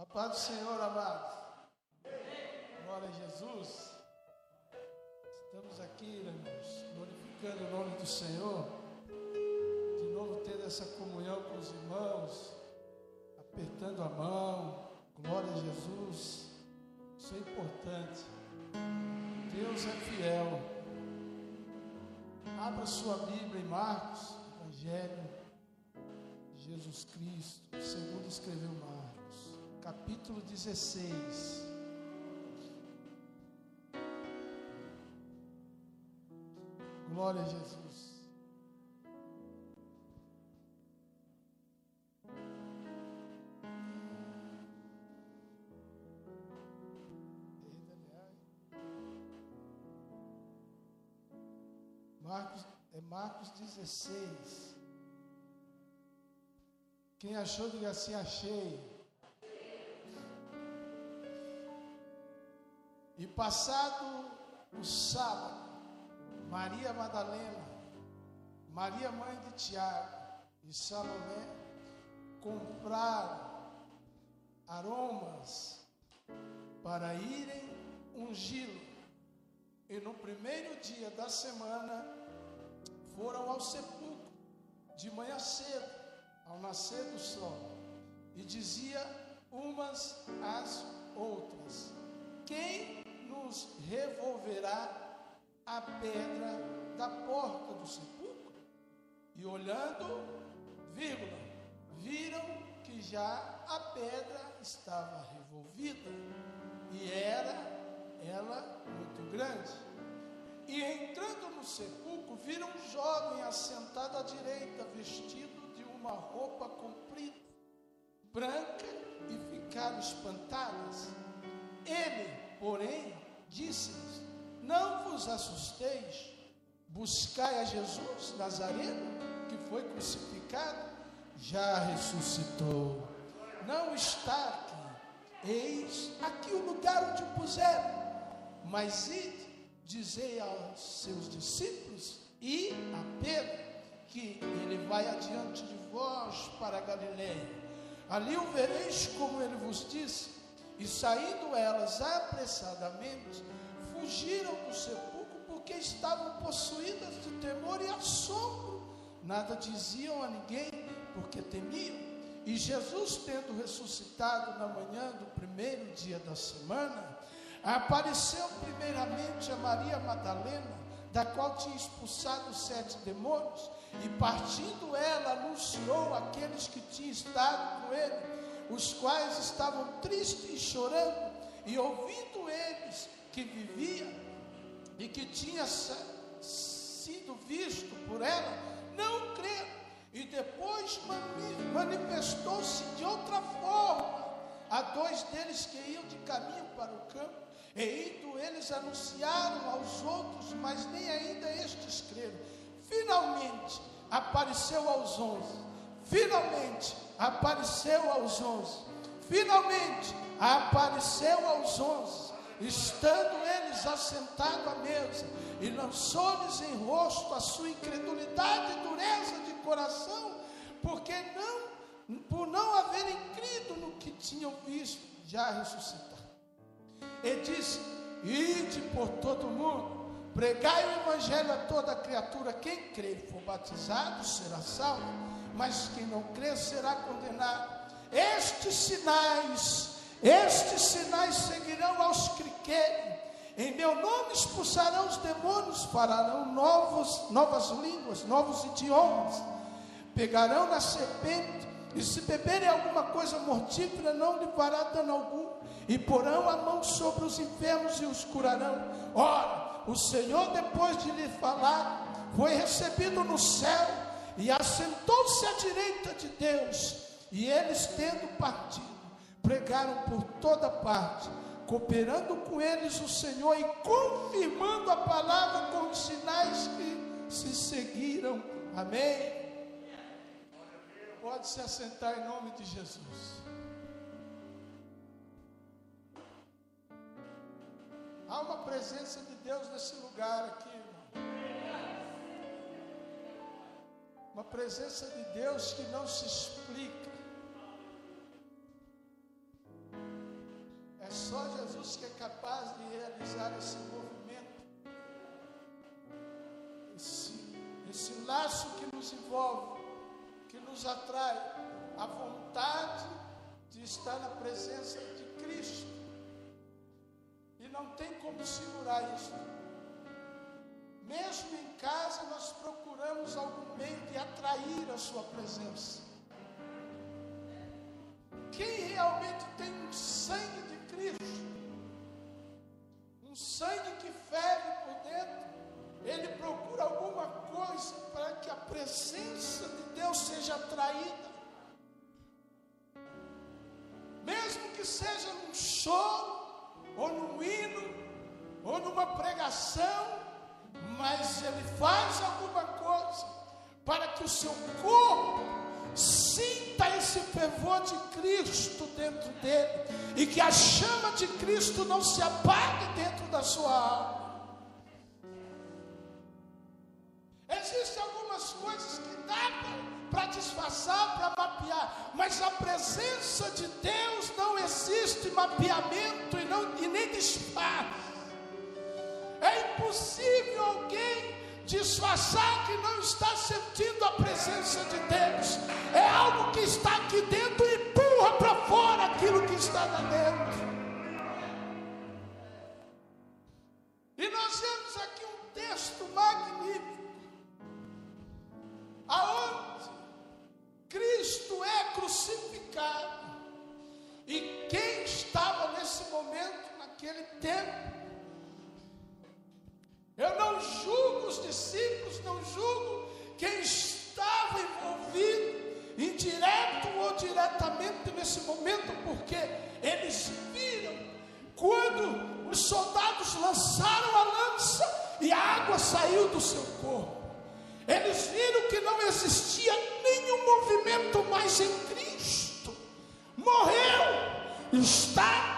A paz do Senhor, amados. Glória a Jesus. Estamos aqui, irmãos, glorificando o nome do Senhor. De novo tendo essa comunhão com os irmãos, apertando a mão. Glória a Jesus. Isso é importante. Deus é fiel. Abra sua Bíblia em Marcos, Evangelho de Jesus Cristo, segundo escreveu Marcos, capítulo 16. Glória a Jesus. Marcos, é Marcos 16. Quem achou, diga assim: achei. E passado o sábado, Maria Madalena, Maria mãe de Tiago e Salomé compraram aromas para irem ungí-lo. E no primeiro dia da semana foram ao sepulcro de manhã cedo, ao nascer do sol, e dizia umas às outras: Quem nos revolverá a pedra da porta do sepulcro? E olhando, vírgula, viram que já a pedra estava revolvida e era ela muito grande. E entrando no sepulcro, viram um jovem assentado à direita, vestido de uma roupa comprida, branca, e ficaram espantadas. Ele, porém, disse-lhes: Não vos assusteis, buscai a Jesus Nazareno, que foi crucificado, já ressuscitou. Não está aqui, eis aqui o lugar onde o puseram. Mas ide, dizei aos seus discípulos e a Pedro que ele vai adiante de vós para Galiléia. Ali o vereis como ele vos disse. E saindo elas apressadamente, fugiram do sepulcro porque estavam possuídas de temor e assombro. Nada diziam a ninguém porque temiam. E Jesus, tendo ressuscitado na manhã do primeiro dia da semana, apareceu primeiramente a Maria Madalena, da qual tinha expulsado sete demônios, e partindo ela anunciou àqueles que tinham estado com ele, os quais estavam tristes e chorando, e ouvindo eles que vivia e que tinha sido visto por ela, não creram. E depois mani- manifestou-se de outra forma a dois deles que iam de caminho para o campo. E indo eles anunciaram aos outros, mas nem ainda estes creram. Finalmente apareceu aos onze. Finalmente apareceu aos onze. Finalmente apareceu aos onze. Estando eles assentados à mesa, e lançou-lhes em rosto a sua incredulidade e dureza de coração, porque não, por não haverem crido no que tinham visto já ressuscitar. E disse: Ide por todo o mundo, pregai o evangelho a toda criatura. Quem crer e for batizado será salvo, mas quem não crer será condenado. Estes sinais, estes sinais seguirão aos que querem. Em meu nome expulsarão os demônios, farão novos, novas línguas, novos idiomas. Pegarão na serpente, e se beberem alguma coisa mortífera, não lhe fará dano algum. E porão a mão sobre os enfermos e os curarão. Ora, o Senhor, depois de lhe falar, foi recebido no céu e assentou-se à direita de Deus. E eles, tendo partido, pregaram por toda parte, cooperando com eles o Senhor e confirmando a palavra com os sinais que se seguiram. Amém. Pode se assentar em nome de Jesus. Há uma presença de Deus nesse lugar aqui, Uma presença de Deus que não se explica. É só Jesus que é capaz de realizar esse movimento. Esse, esse laço que nos envolve, que nos atrai, a vontade de estar na presença de Cristo. E não tem como segurar isso. Mesmo em casa, nós procuramos algum meio de atrair a Sua presença. Quem realmente tem um sangue de Cristo, um sangue que ferve por dentro, ele procura alguma coisa para que a presença de Deus seja atraída. Mesmo que seja num choro, ou num hino, ou numa pregação, mas ele faz alguma coisa para que o seu corpo sinta esse fervor de Cristo dentro dele e que a chama de Cristo não se apague dentro da sua alma. Existem algumas coisas que dá para disfarçar, para mapear, mas a presença de Deus não existe mapeamento e, não, e nem disfarce. É impossível alguém disfarçar que não está sentindo a presença de Deus. É algo que está aqui dentro e empurra para fora aquilo que está lá dentro. E nós vemos aqui um texto magnífico, aonde Cristo é crucificado. E quem estava nesse momento, naquele tempo, eu não julgo os discípulos, não julgo quem estava envolvido, indireto ou diretamente nesse momento, porque eles viram quando os soldados lançaram a lança e a água saiu do seu corpo. Eles viram que não existia nenhum movimento mais em Cristo. Morreu, está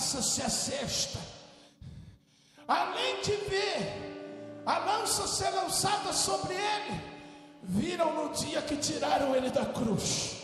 lança-se a. Além de ver a lança ser lançada sobre ele, viram no dia que tiraram ele da cruz.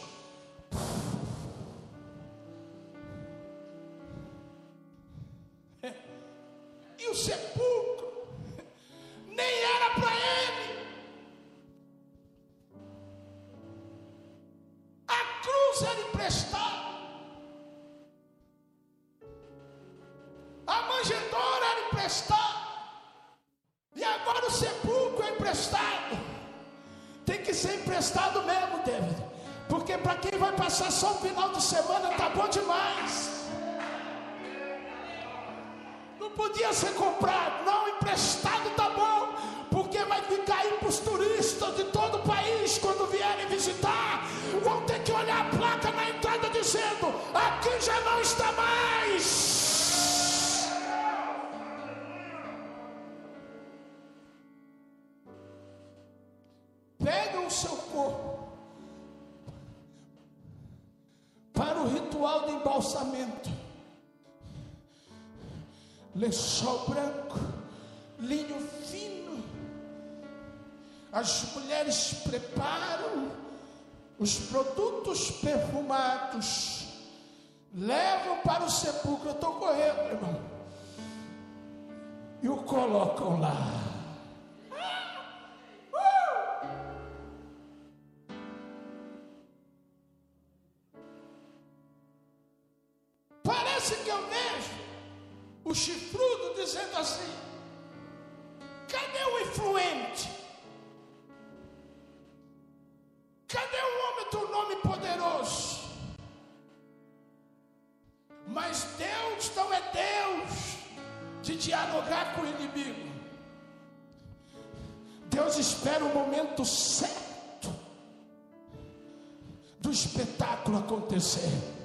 acontecer.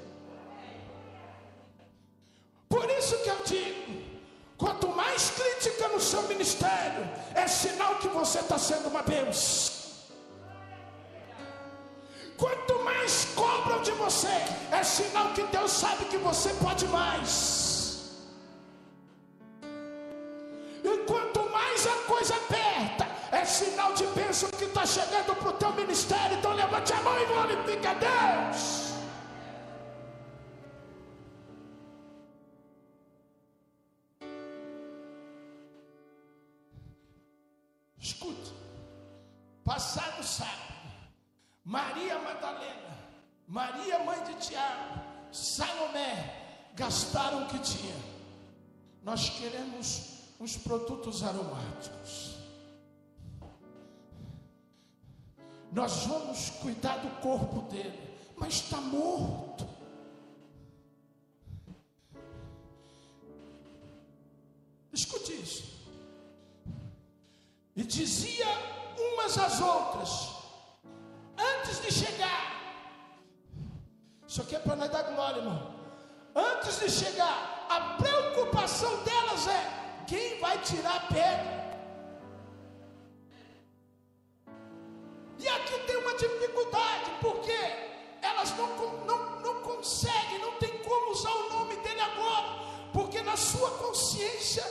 Escute. Passado sábado, Maria Madalena, Maria mãe de Tiago, Salomé gastaram o que tinha. Nós queremos uns produtos aromáticos. Nós vamos cuidar do corpo dele, mas está morto. Dizia umas às outras, antes de chegar, isso aqui é para nós dar glória, irmão. Antes de chegar, a preocupação delas é: quem vai tirar a pedra? E aqui tem uma dificuldade, porque elas não, não, não conseguem, não tem como usar o nome dele agora, porque na sua consciência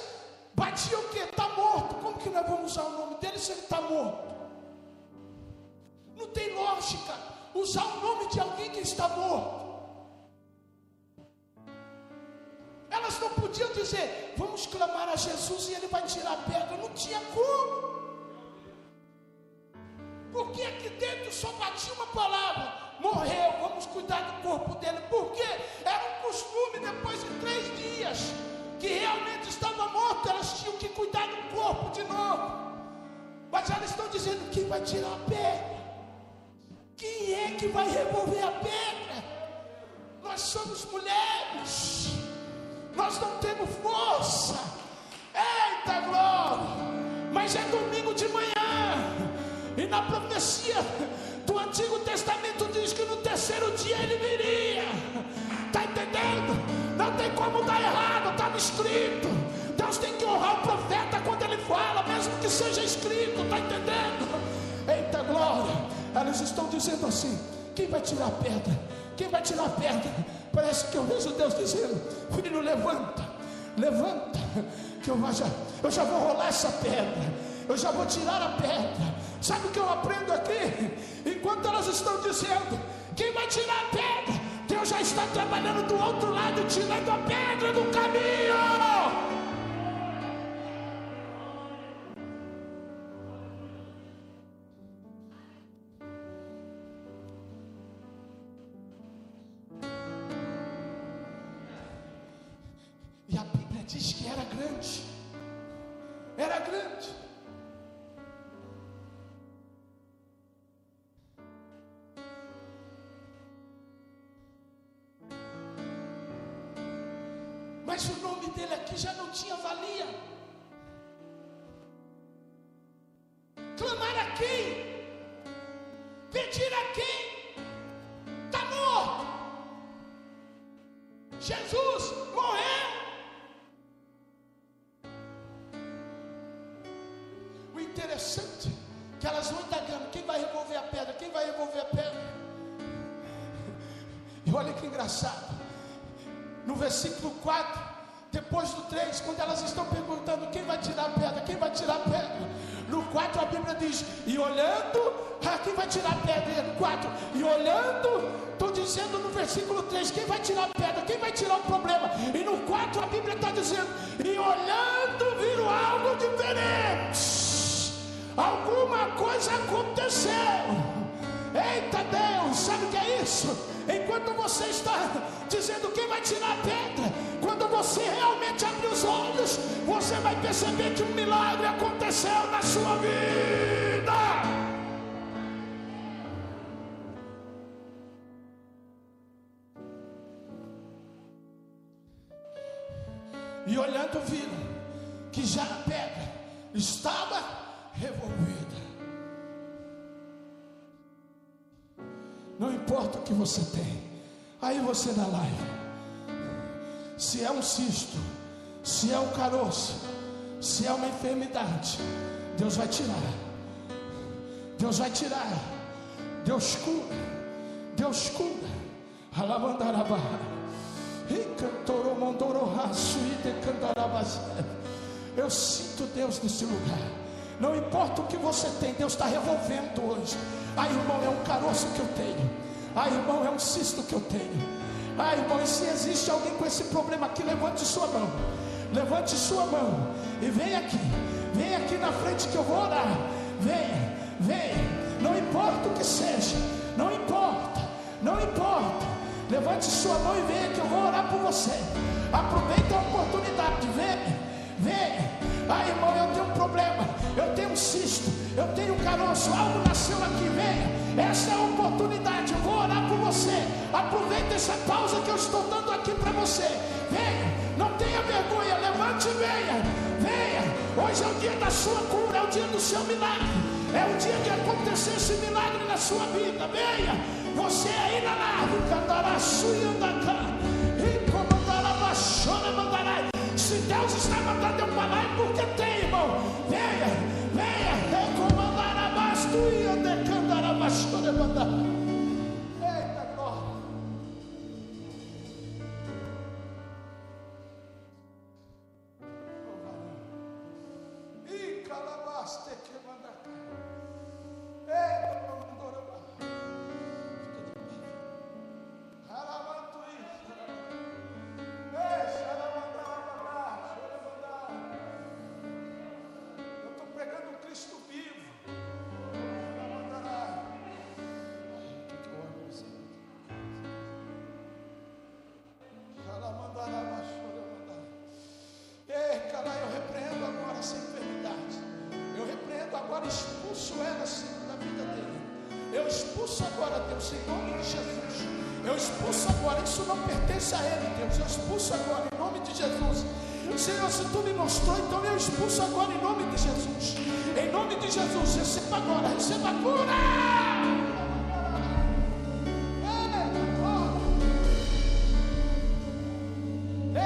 batia o que? Está morto. Como que nós vamos usar o nome dele se ele está morto? Não tem lógica usar o nome de alguém que está morto. Elas não podiam dizer, vamos clamar a Jesus e ele vai tirar a pedra. Não tinha como. Porque aqui dentro só batia uma palavra: morreu, vamos cuidar do corpo dele. Porque era um costume, depois de três dias, que realmente estava morto, elas tinham que cuidar do corpo de novo. Mas elas estão dizendo: quem vai tirar a pedra? Quem é que vai remover a pedra? Nós somos mulheres, nós não temos força. Eita glória! Mas é domingo de manhã. E na profecia do Antigo Testamento diz que no terceiro dia ele viria. Está entendendo? Não tem como dar errado, estava escrito. Deus tem que honrar o profeta quando ele fala, mesmo que seja escrito, está entendendo? Eita glória! Elas estão dizendo assim: quem vai tirar a pedra? Quem vai tirar a pedra? Parece que eu vejo Deus dizendo: Filho, levanta, levanta, que eu já, eu já vou rolar essa pedra, eu já vou tirar a pedra. Sabe o que eu aprendo aqui? Enquanto elas estão dizendo: Quem vai tirar a pedra? Deus já está trabalhando do outro lado, tirando a pedra do caminho. E a Bíblia diz que era grande. Era grande. Mas o nome dele aqui já não tinha valia. Tirar. Deus vai tirar. Deus cura. Deus cura. Alabandarabá. Eu sinto Deus nesse lugar. Não importa o que você tem, Deus está revolvendo hoje. Ah, irmão, é um caroço que eu tenho. Ah, irmão, é um cisto que eu tenho. Ah, irmão, e se existe alguém com esse problema aqui, levante sua mão. Levante sua mão e vem aqui. Vem aqui na frente que eu vou orar. Vem, vem. Não importa o que seja, não importa, não importa. Levante sua mão e venha que eu vou orar por você. Aproveita a oportunidade, vem, vem. Ah, irmão, eu tenho um problema, eu tenho um cisto, eu tenho um caroço, algo nasceu aqui, vem. Essa é a oportunidade, eu vou orar por você. Aproveita essa pausa que eu estou dando aqui para você. Vem. É o dia da sua cura, é o dia do seu milagre. É o dia que acontecer esse milagre na sua vida. Venha, você aí na nave, cantará suiandacá, e Deus. Eu expulso agora, em nome de Jesus. Senhor, se tu me mostrou, então eu expulso agora, em nome de Jesus. Em nome de Jesus, receba agora, receba cura. Ei, glória.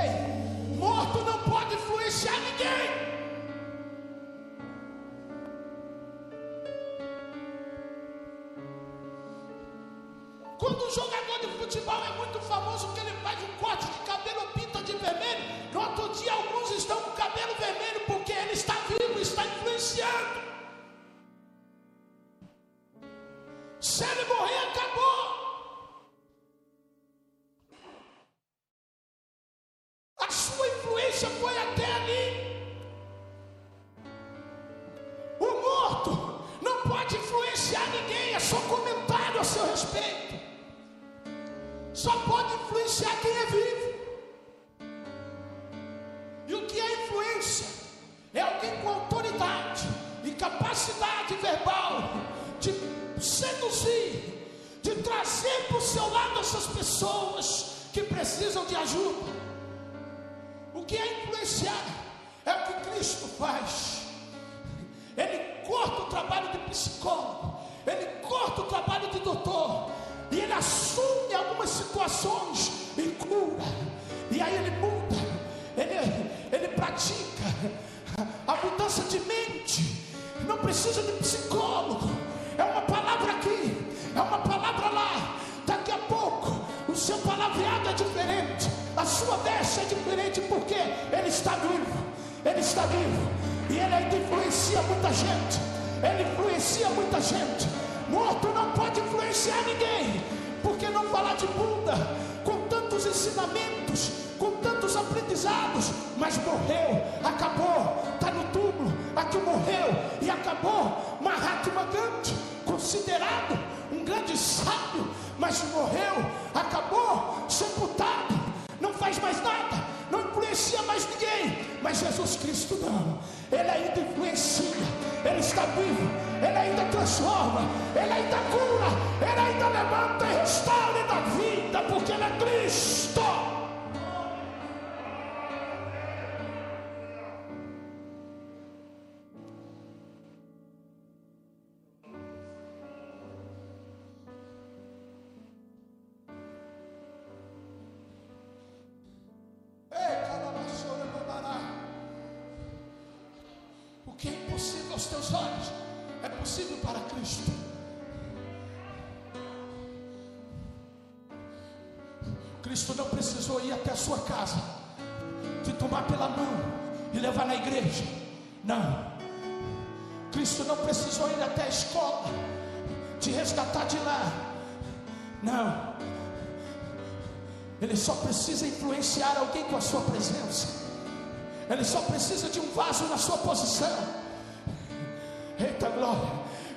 Ei, grande sábio, mas morreu, acabou, sepultado, não faz mais nada, não influencia mais ninguém, mas Jesus Cristo não, Ele ainda influencia, Ele está vivo, Ele ainda transforma, Ele ainda cura, Ele ainda levanta e restaura dá vida, porque Ele é Cristo. Ele só precisa de um vaso na sua posição. Eita glória!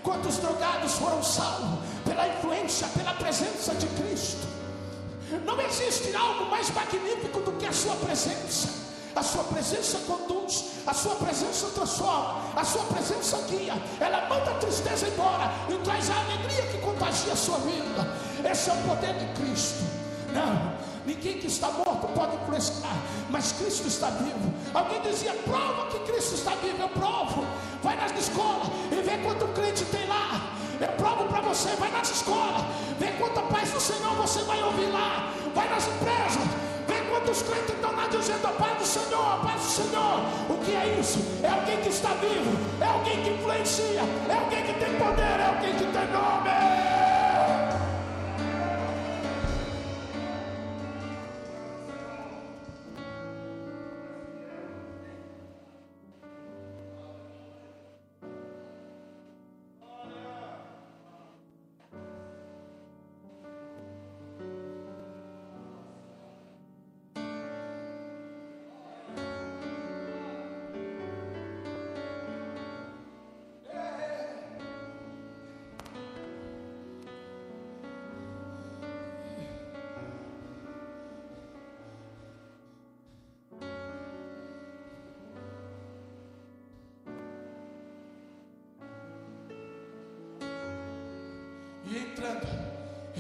Quantos drogados foram salvos pela influência, pela presença de Cristo? Não existe algo mais magnífico do que a sua presença. A sua presença conduz, a sua presença transforma, a sua presença guia. Ela manda a tristeza embora e traz a alegria que contagia a sua vida. Esse é o poder de Cristo. Não, ninguém que está morto pode influenciar, mas Cristo está vivo. Alguém dizia: prova que Cristo está vivo. Eu provo. Vai nas escolas e vê quanto crente tem lá. Eu provo para você, vai nas escolas, vê quanta paz do Senhor você vai ouvir lá. Vai nas empresas, vê quantos crentes estão lá dizendo a paz do Senhor, a paz do Senhor. O que é isso? É alguém que está vivo, é alguém que influencia, é alguém que tem poder, é alguém que tem nome.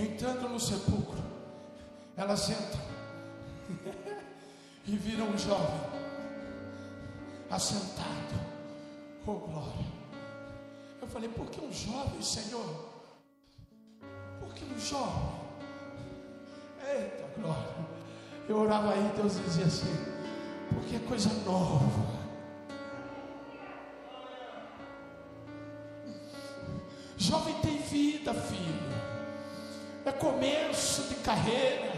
Entrando no sepulcro, elas entram (laughs) e viram um jovem assentado. Oh glória! Eu falei, por que um jovem, Senhor? Por que um jovem? Eita glória! Eu orava aí, Deus dizia assim, porque é coisa nova. Jovem tem vida, filho. É começo de carreira.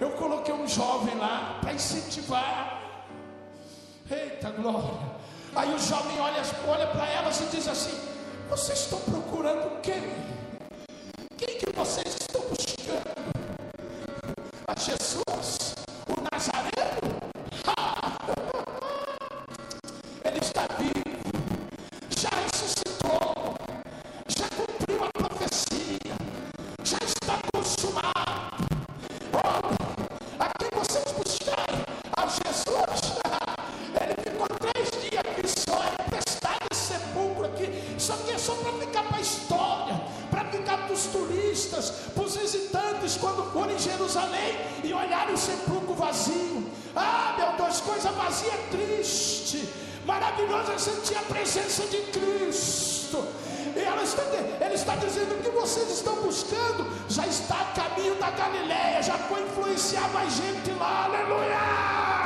Eu coloquei um jovem lá para incentivar. Eita glória. Aí o jovem olha, olha para elas e diz assim: Vocês estão procurando quem? Quem que vocês Maravilhoso é sentir a presença de Cristo. E ela está, ele está dizendo que vocês estão buscando, já está a caminho da Galileia, já foi influenciar mais gente lá, aleluia!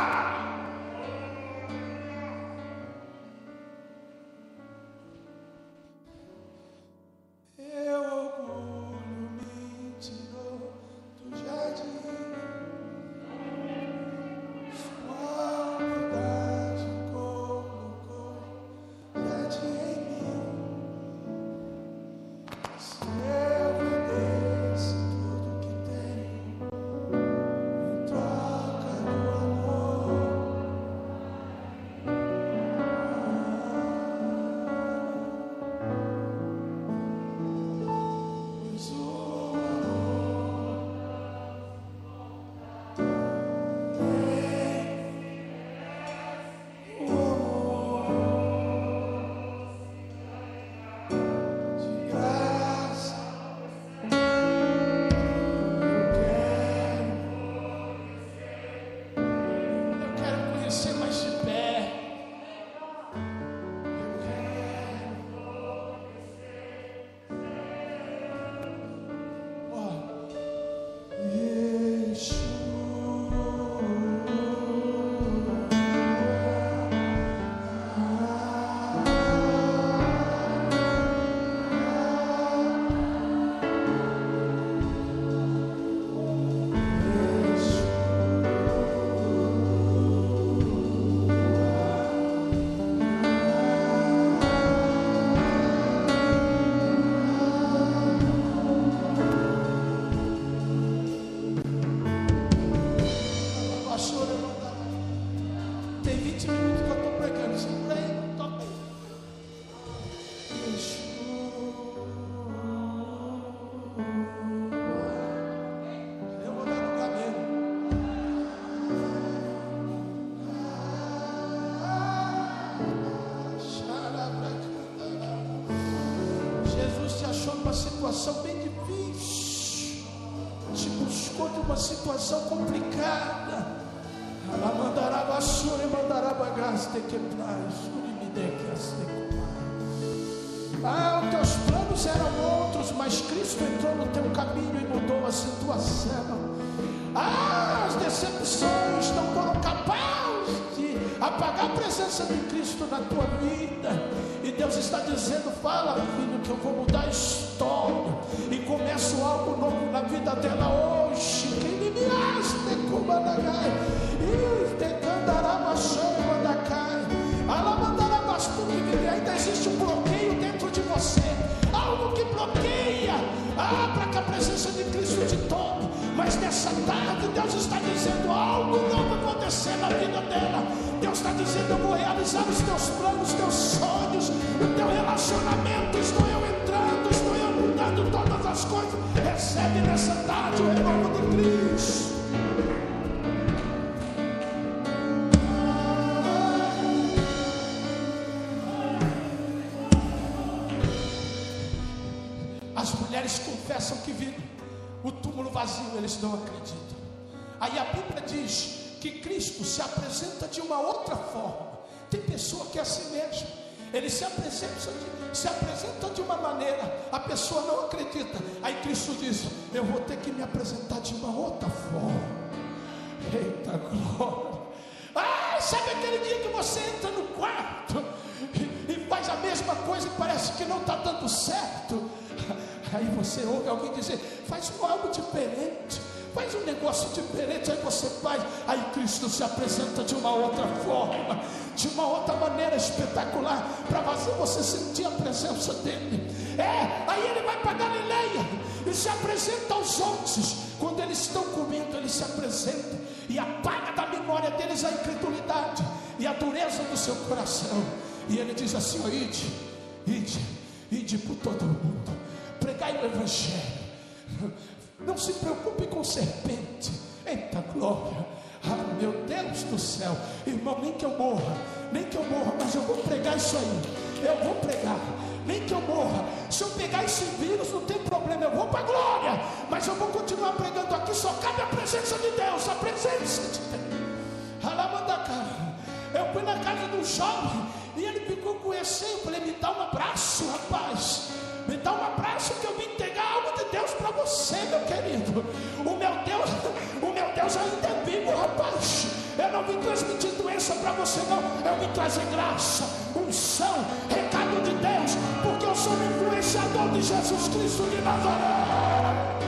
Situação complicada. Ela mandará basura e mandará me dê que ah, os teus planos eram outros, mas Cristo entrou no teu caminho e mudou a situação. Ah, as decepções não foram capazes de apagar a presença de Cristo na tua vida. E Deus está dizendo: Fala, filho, que eu vou mudar a história. E começo algo novo na vida dela hoje. Quem me acha, eles não acreditam. Aí a Bíblia diz que Cristo se apresenta de uma outra forma. Tem pessoa que é assim mesmo. Ele se apresenta, se apresenta de uma maneira, a pessoa não acredita. Aí Cristo diz: Eu vou ter que me apresentar de uma outra forma. Eita glória! Ah, sabe aquele dia que você entra no quarto e, e faz a mesma coisa e parece que não está dando certo? Aí você ouve alguém dizer: faz algo diferente, faz um negócio diferente. Aí você faz, aí Cristo se apresenta de uma outra forma, de uma outra maneira espetacular, para fazer você sentir a presença dEle. É, aí ele vai para Galileia e se apresenta aos outros. Quando eles estão comendo, ele se apresenta e apaga da memória deles a incredulidade e a dureza do seu coração. E ele diz assim: ide, ide, ide por todo mundo pregai o Evangelho. Não se preocupe com serpente. Eita glória. Ah, meu Deus do céu. Irmão, nem que eu morra, nem que eu morra, mas eu vou pregar isso aí. Eu vou pregar. Nem que eu morra. Se eu pegar esse vírus, não tem problema. Eu vou para a glória. Mas eu vou continuar pregando aqui. Só cabe a presença de Deus. A presença de Deus. Eu fui na casa de um jovem e ele ficou com esse. Eu falei, me dá um abraço, rapaz. Você, meu querido. O meu Deus, o meu Deus ainda é vivo, rapaz. Eu não vim transmitir doença para você, não. Eu vim trazer graça, unção, recado de Deus, porque eu sou um influenciador de Jesus Cristo de Nazaré.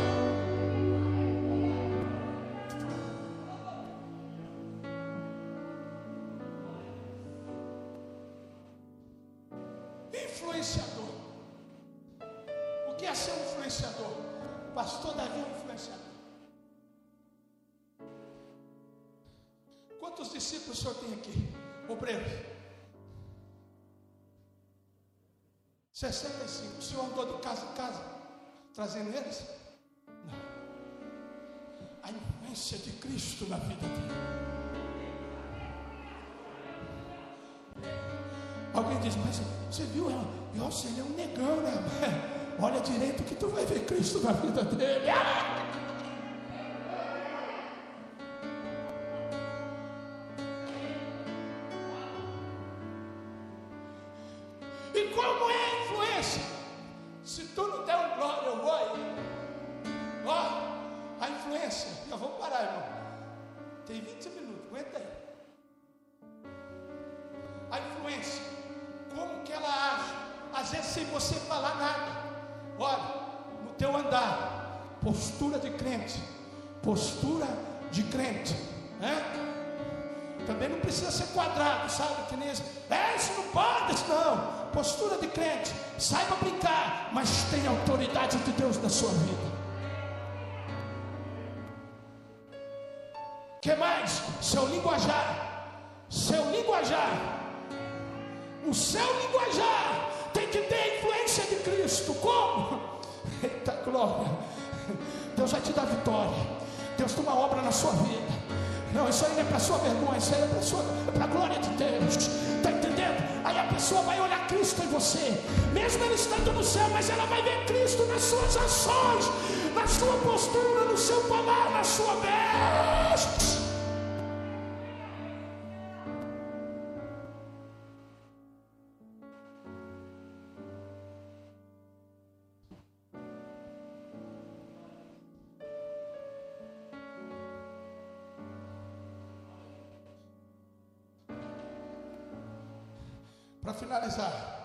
Para finalizar.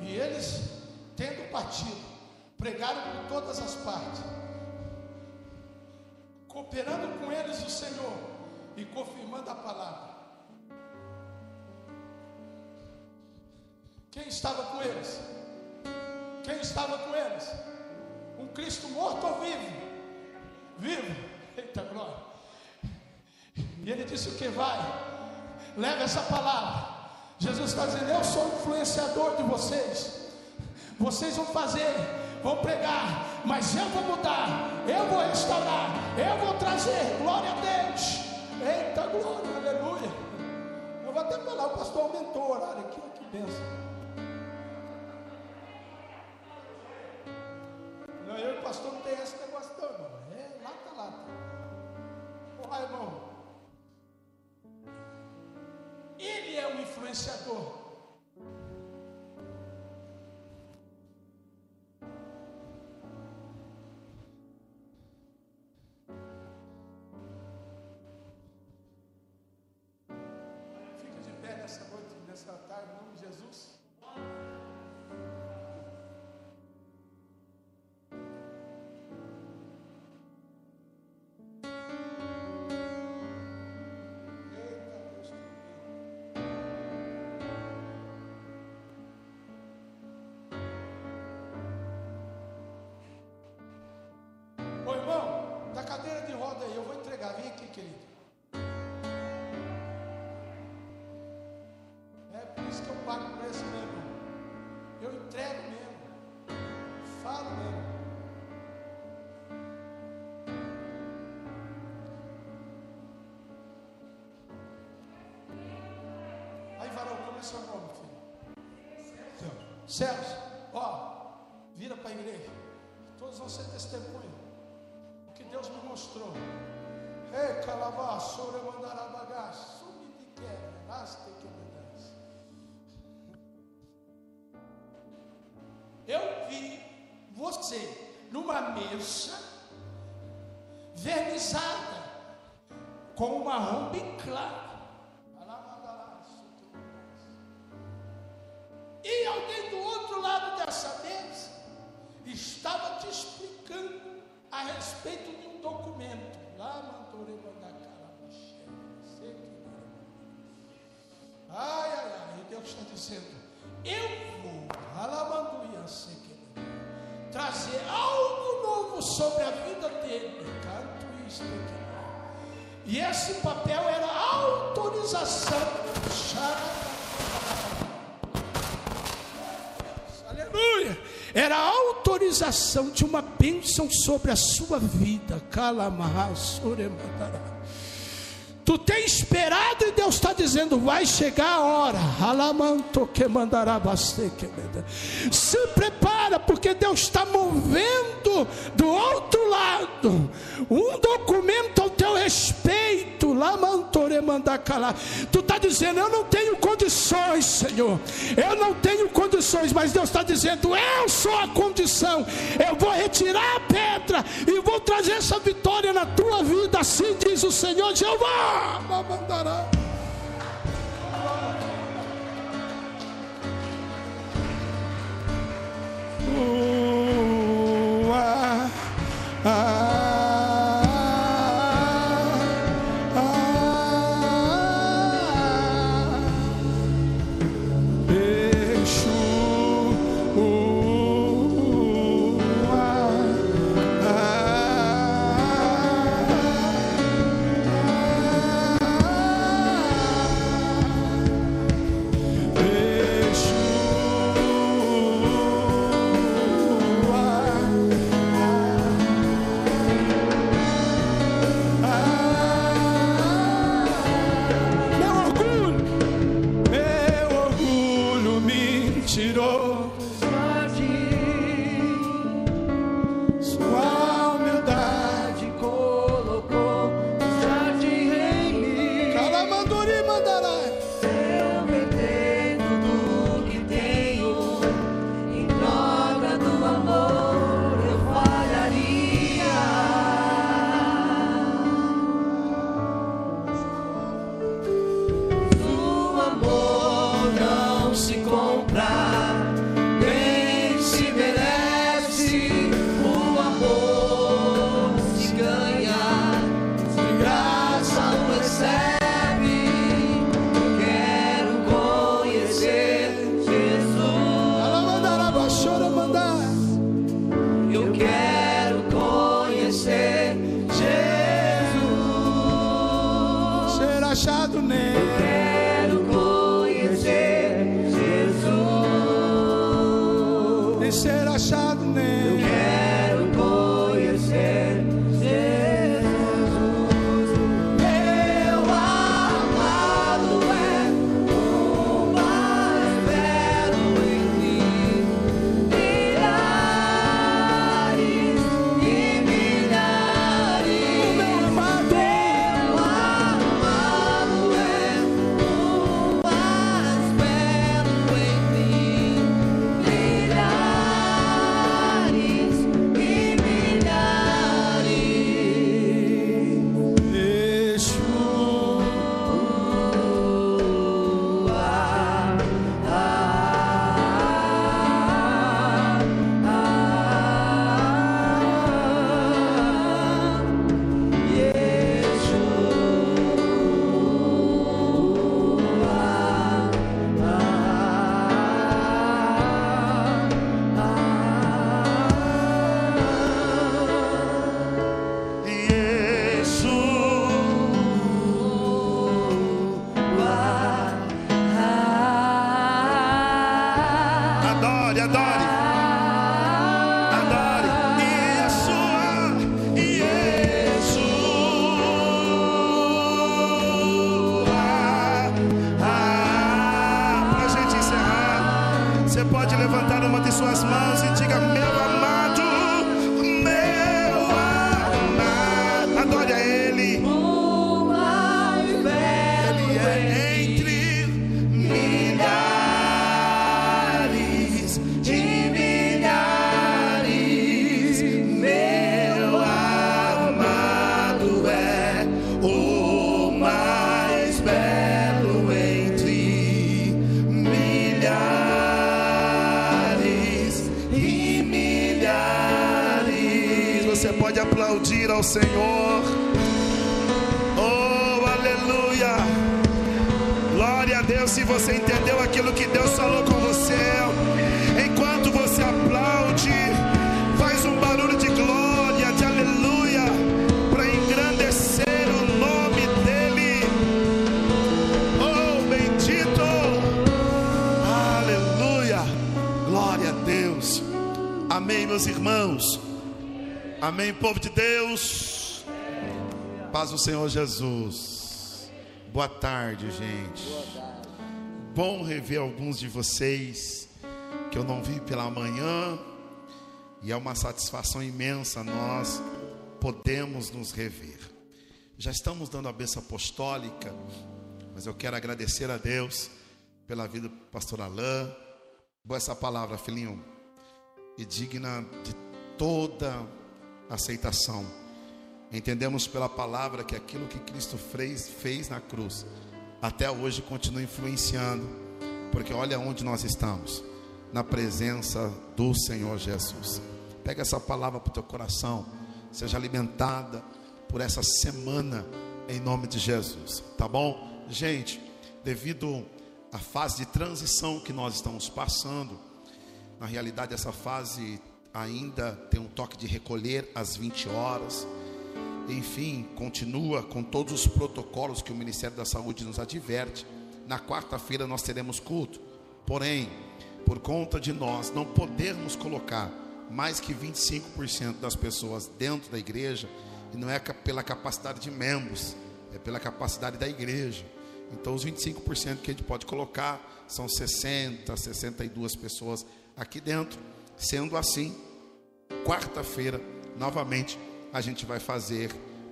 E eles, tendo partido, pregaram por todas as partes, cooperando com eles o Senhor e confirmando a palavra. Quem estava com eles? Quem estava com eles? Um Cristo morto ou vivo? Vivo. Eita glória. E ele disse o que vai? Leva essa palavra. Jesus está dizendo: Eu sou influenciador de vocês. Vocês vão fazer, vão pregar, mas eu vou mudar, eu vou restaurar, eu vou trazer. Glória a Deus. Eita glória, aleluia. Eu vou até falar, o pastor aumentou o horário aqui, que benção. Querido. É por isso que eu pago esse mesmo. Eu entrego mesmo. Falo mesmo. Aí, varão, como é seu nome, filho? Celso, ó, vira para a igreja. Todos vão ser testemunha. O que Deus me mostrou. Ei, calabá, sobre mandará bagaço. Eu vi você numa mesa vernizada com um marrom bem claro. A respeito de um documento. Lá, Ai, ai, ai, Deus está dizendo: Eu vou, Alamanduia, trazer algo novo sobre a vida dele. Canto isso aqui. E esse papel era autorização. Xarabá. Era a autorização de uma bênção sobre a sua vida. Tu tem esperado e Deus está dizendo: vai chegar a hora. Se prepara, porque Deus está movendo do outro lado um documento ao teu respeito. Lamantore. Tu está dizendo: eu não tenho condições, Senhor. Eu não tenho condições, mas Deus está dizendo: eu sou a condição. Eu vou retirar a pedra e vou trazer essa vitória na tua vida. Assim diz o Senhor Jeová. Uh, ah, ah, nem ser achado nem Senhor Jesus. Boa tarde, gente. Bom rever alguns de vocês que eu não vi pela manhã. E é uma satisfação imensa nós podemos nos rever. Já estamos dando a benção apostólica, mas eu quero agradecer a Deus pela vida do pastor Alain. Boa essa palavra, filhinho, e digna de toda aceitação. Entendemos pela palavra que aquilo que Cristo fez, fez na cruz, até hoje continua influenciando, porque olha onde nós estamos, na presença do Senhor Jesus. Pega essa palavra para o teu coração, seja alimentada por essa semana, em nome de Jesus, tá bom? Gente, devido à fase de transição que nós estamos passando, na realidade, essa fase ainda tem um toque de recolher às 20 horas. Enfim, continua com todos os protocolos que o Ministério da Saúde nos adverte. Na quarta-feira nós teremos culto. Porém, por conta de nós não podermos colocar mais que 25% das pessoas dentro da igreja, e não é pela capacidade de membros, é pela capacidade da igreja. Então, os 25% que a gente pode colocar são 60, 62 pessoas aqui dentro. Sendo assim, quarta-feira, novamente, a gente vai fazer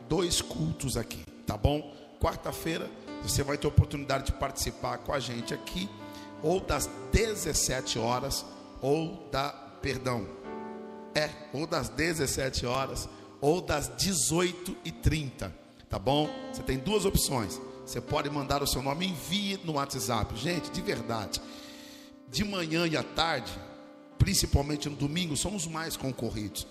dois cultos aqui, tá bom? Quarta-feira, você vai ter oportunidade de participar com a gente aqui, ou das 17 horas, ou da, perdão, é, ou das 17 horas, ou das 18 e 30, tá bom? Você tem duas opções. Você pode mandar o seu nome, envie no WhatsApp. Gente, de verdade, de manhã e à tarde, principalmente no domingo, são os mais concorridos.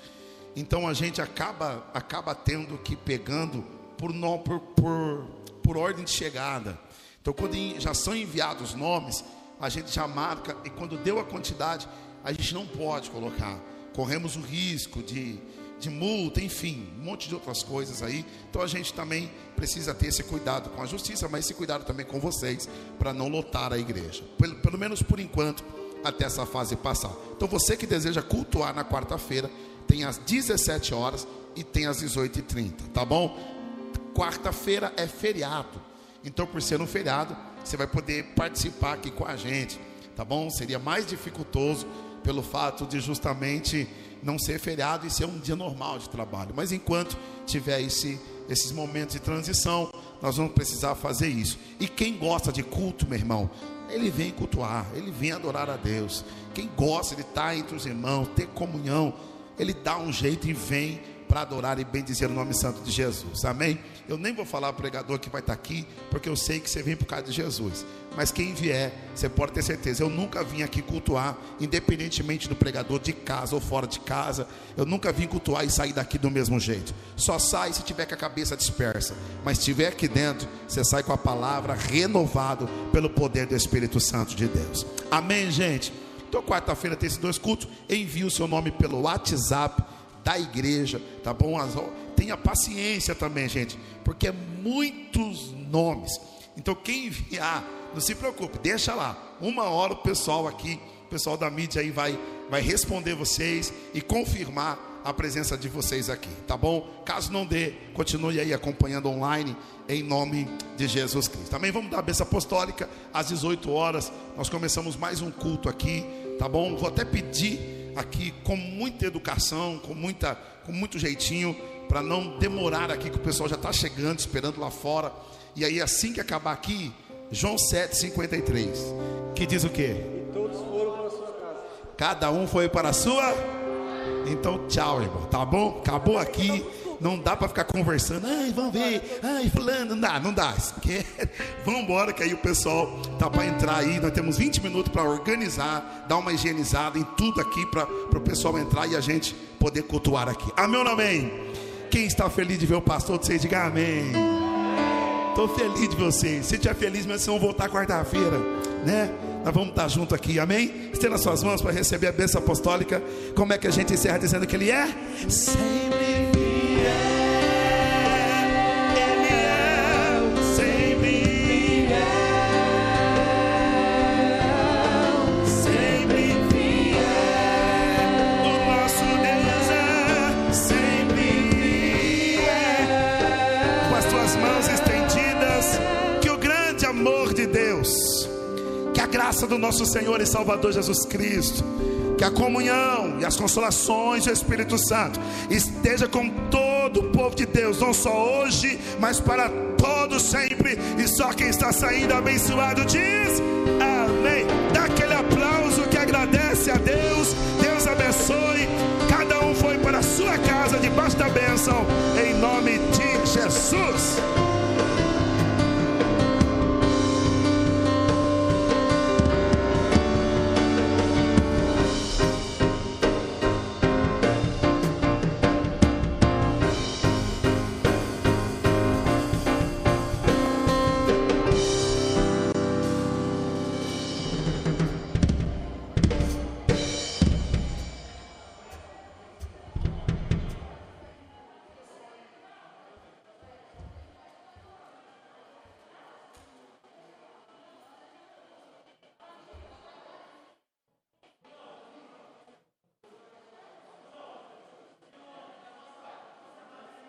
Então a gente acaba, acaba tendo que pegando por, no- por, por, por ordem de chegada. Então, quando já são enviados os nomes, a gente já marca, e quando deu a quantidade, a gente não pode colocar. Corremos o risco de, de multa, enfim, um monte de outras coisas aí. Então a gente também precisa ter esse cuidado com a justiça, mas esse cuidado também com vocês, para não lotar a igreja. Pelo, pelo menos por enquanto, até essa fase passar. Então você que deseja cultuar na quarta-feira, tem às 17 horas e tem às 18h30, tá bom? Quarta-feira é feriado. Então, por ser um feriado, você vai poder participar aqui com a gente, tá bom? Seria mais dificultoso pelo fato de justamente não ser feriado e ser um dia normal de trabalho. Mas enquanto tiver esse, esses momentos de transição, nós vamos precisar fazer isso. E quem gosta de culto, meu irmão, ele vem cultuar, ele vem adorar a Deus. Quem gosta de estar entre os irmãos, ter comunhão, ele dá um jeito e vem para adorar e bendizer o nome santo de Jesus. Amém? Eu nem vou falar ao pregador que vai estar aqui, porque eu sei que você vem por causa de Jesus. Mas quem vier, você pode ter certeza. Eu nunca vim aqui cultuar, independentemente do pregador, de casa ou fora de casa. Eu nunca vim cultuar e sair daqui do mesmo jeito. Só sai se tiver com a cabeça dispersa. Mas se estiver aqui dentro, você sai com a palavra renovado pelo poder do Espírito Santo de Deus. Amém, gente? Então, quarta-feira tem esses dois cultos. Envie o seu nome pelo WhatsApp da igreja, tá bom? Tenha paciência também, gente, porque é muitos nomes. Então, quem enviar, não se preocupe, deixa lá. Uma hora o pessoal aqui o pessoal da mídia aí vai, vai responder vocês e confirmar a presença de vocês aqui, tá bom? Caso não dê, continue aí acompanhando online em nome de Jesus Cristo. Também vamos dar a bênção apostólica às 18 horas. Nós começamos mais um culto aqui, tá bom? Vou até pedir aqui com muita educação, com muita com muito jeitinho para não demorar aqui que o pessoal já está chegando, esperando lá fora. E aí assim que acabar aqui, João 7:53, que diz o quê? Cada um foi para a sua. Então, tchau, irmão. Tá bom? Acabou aqui. Não dá para ficar conversando. Ai, vamos ver. Ai, fulano, não dá, não dá. (laughs) Vamos embora que aí o pessoal tá para entrar aí. Nós temos 20 minutos para organizar, dar uma higienizada em tudo aqui para o pessoal entrar e a gente poder cultuar aqui. Amém ou não amém? Quem está feliz de ver o pastor vocês, diga amém. Estou feliz de vocês. Se estiver feliz, mas vocês vão voltar quarta-feira, né? Nós vamos estar junto aqui, amém? Estenda as suas mãos para receber a bênção apostólica. Como é que a gente encerra dizendo que Ele é? Sempre graça do nosso Senhor e Salvador Jesus Cristo, que a comunhão e as consolações do Espírito Santo esteja com todo o povo de Deus, não só hoje, mas para todos sempre. E só quem está saindo abençoado diz: Amém. Dá aquele aplauso que agradece a Deus. Deus abençoe. Cada um foi para a sua casa debaixo da bênção, em nome de Jesus.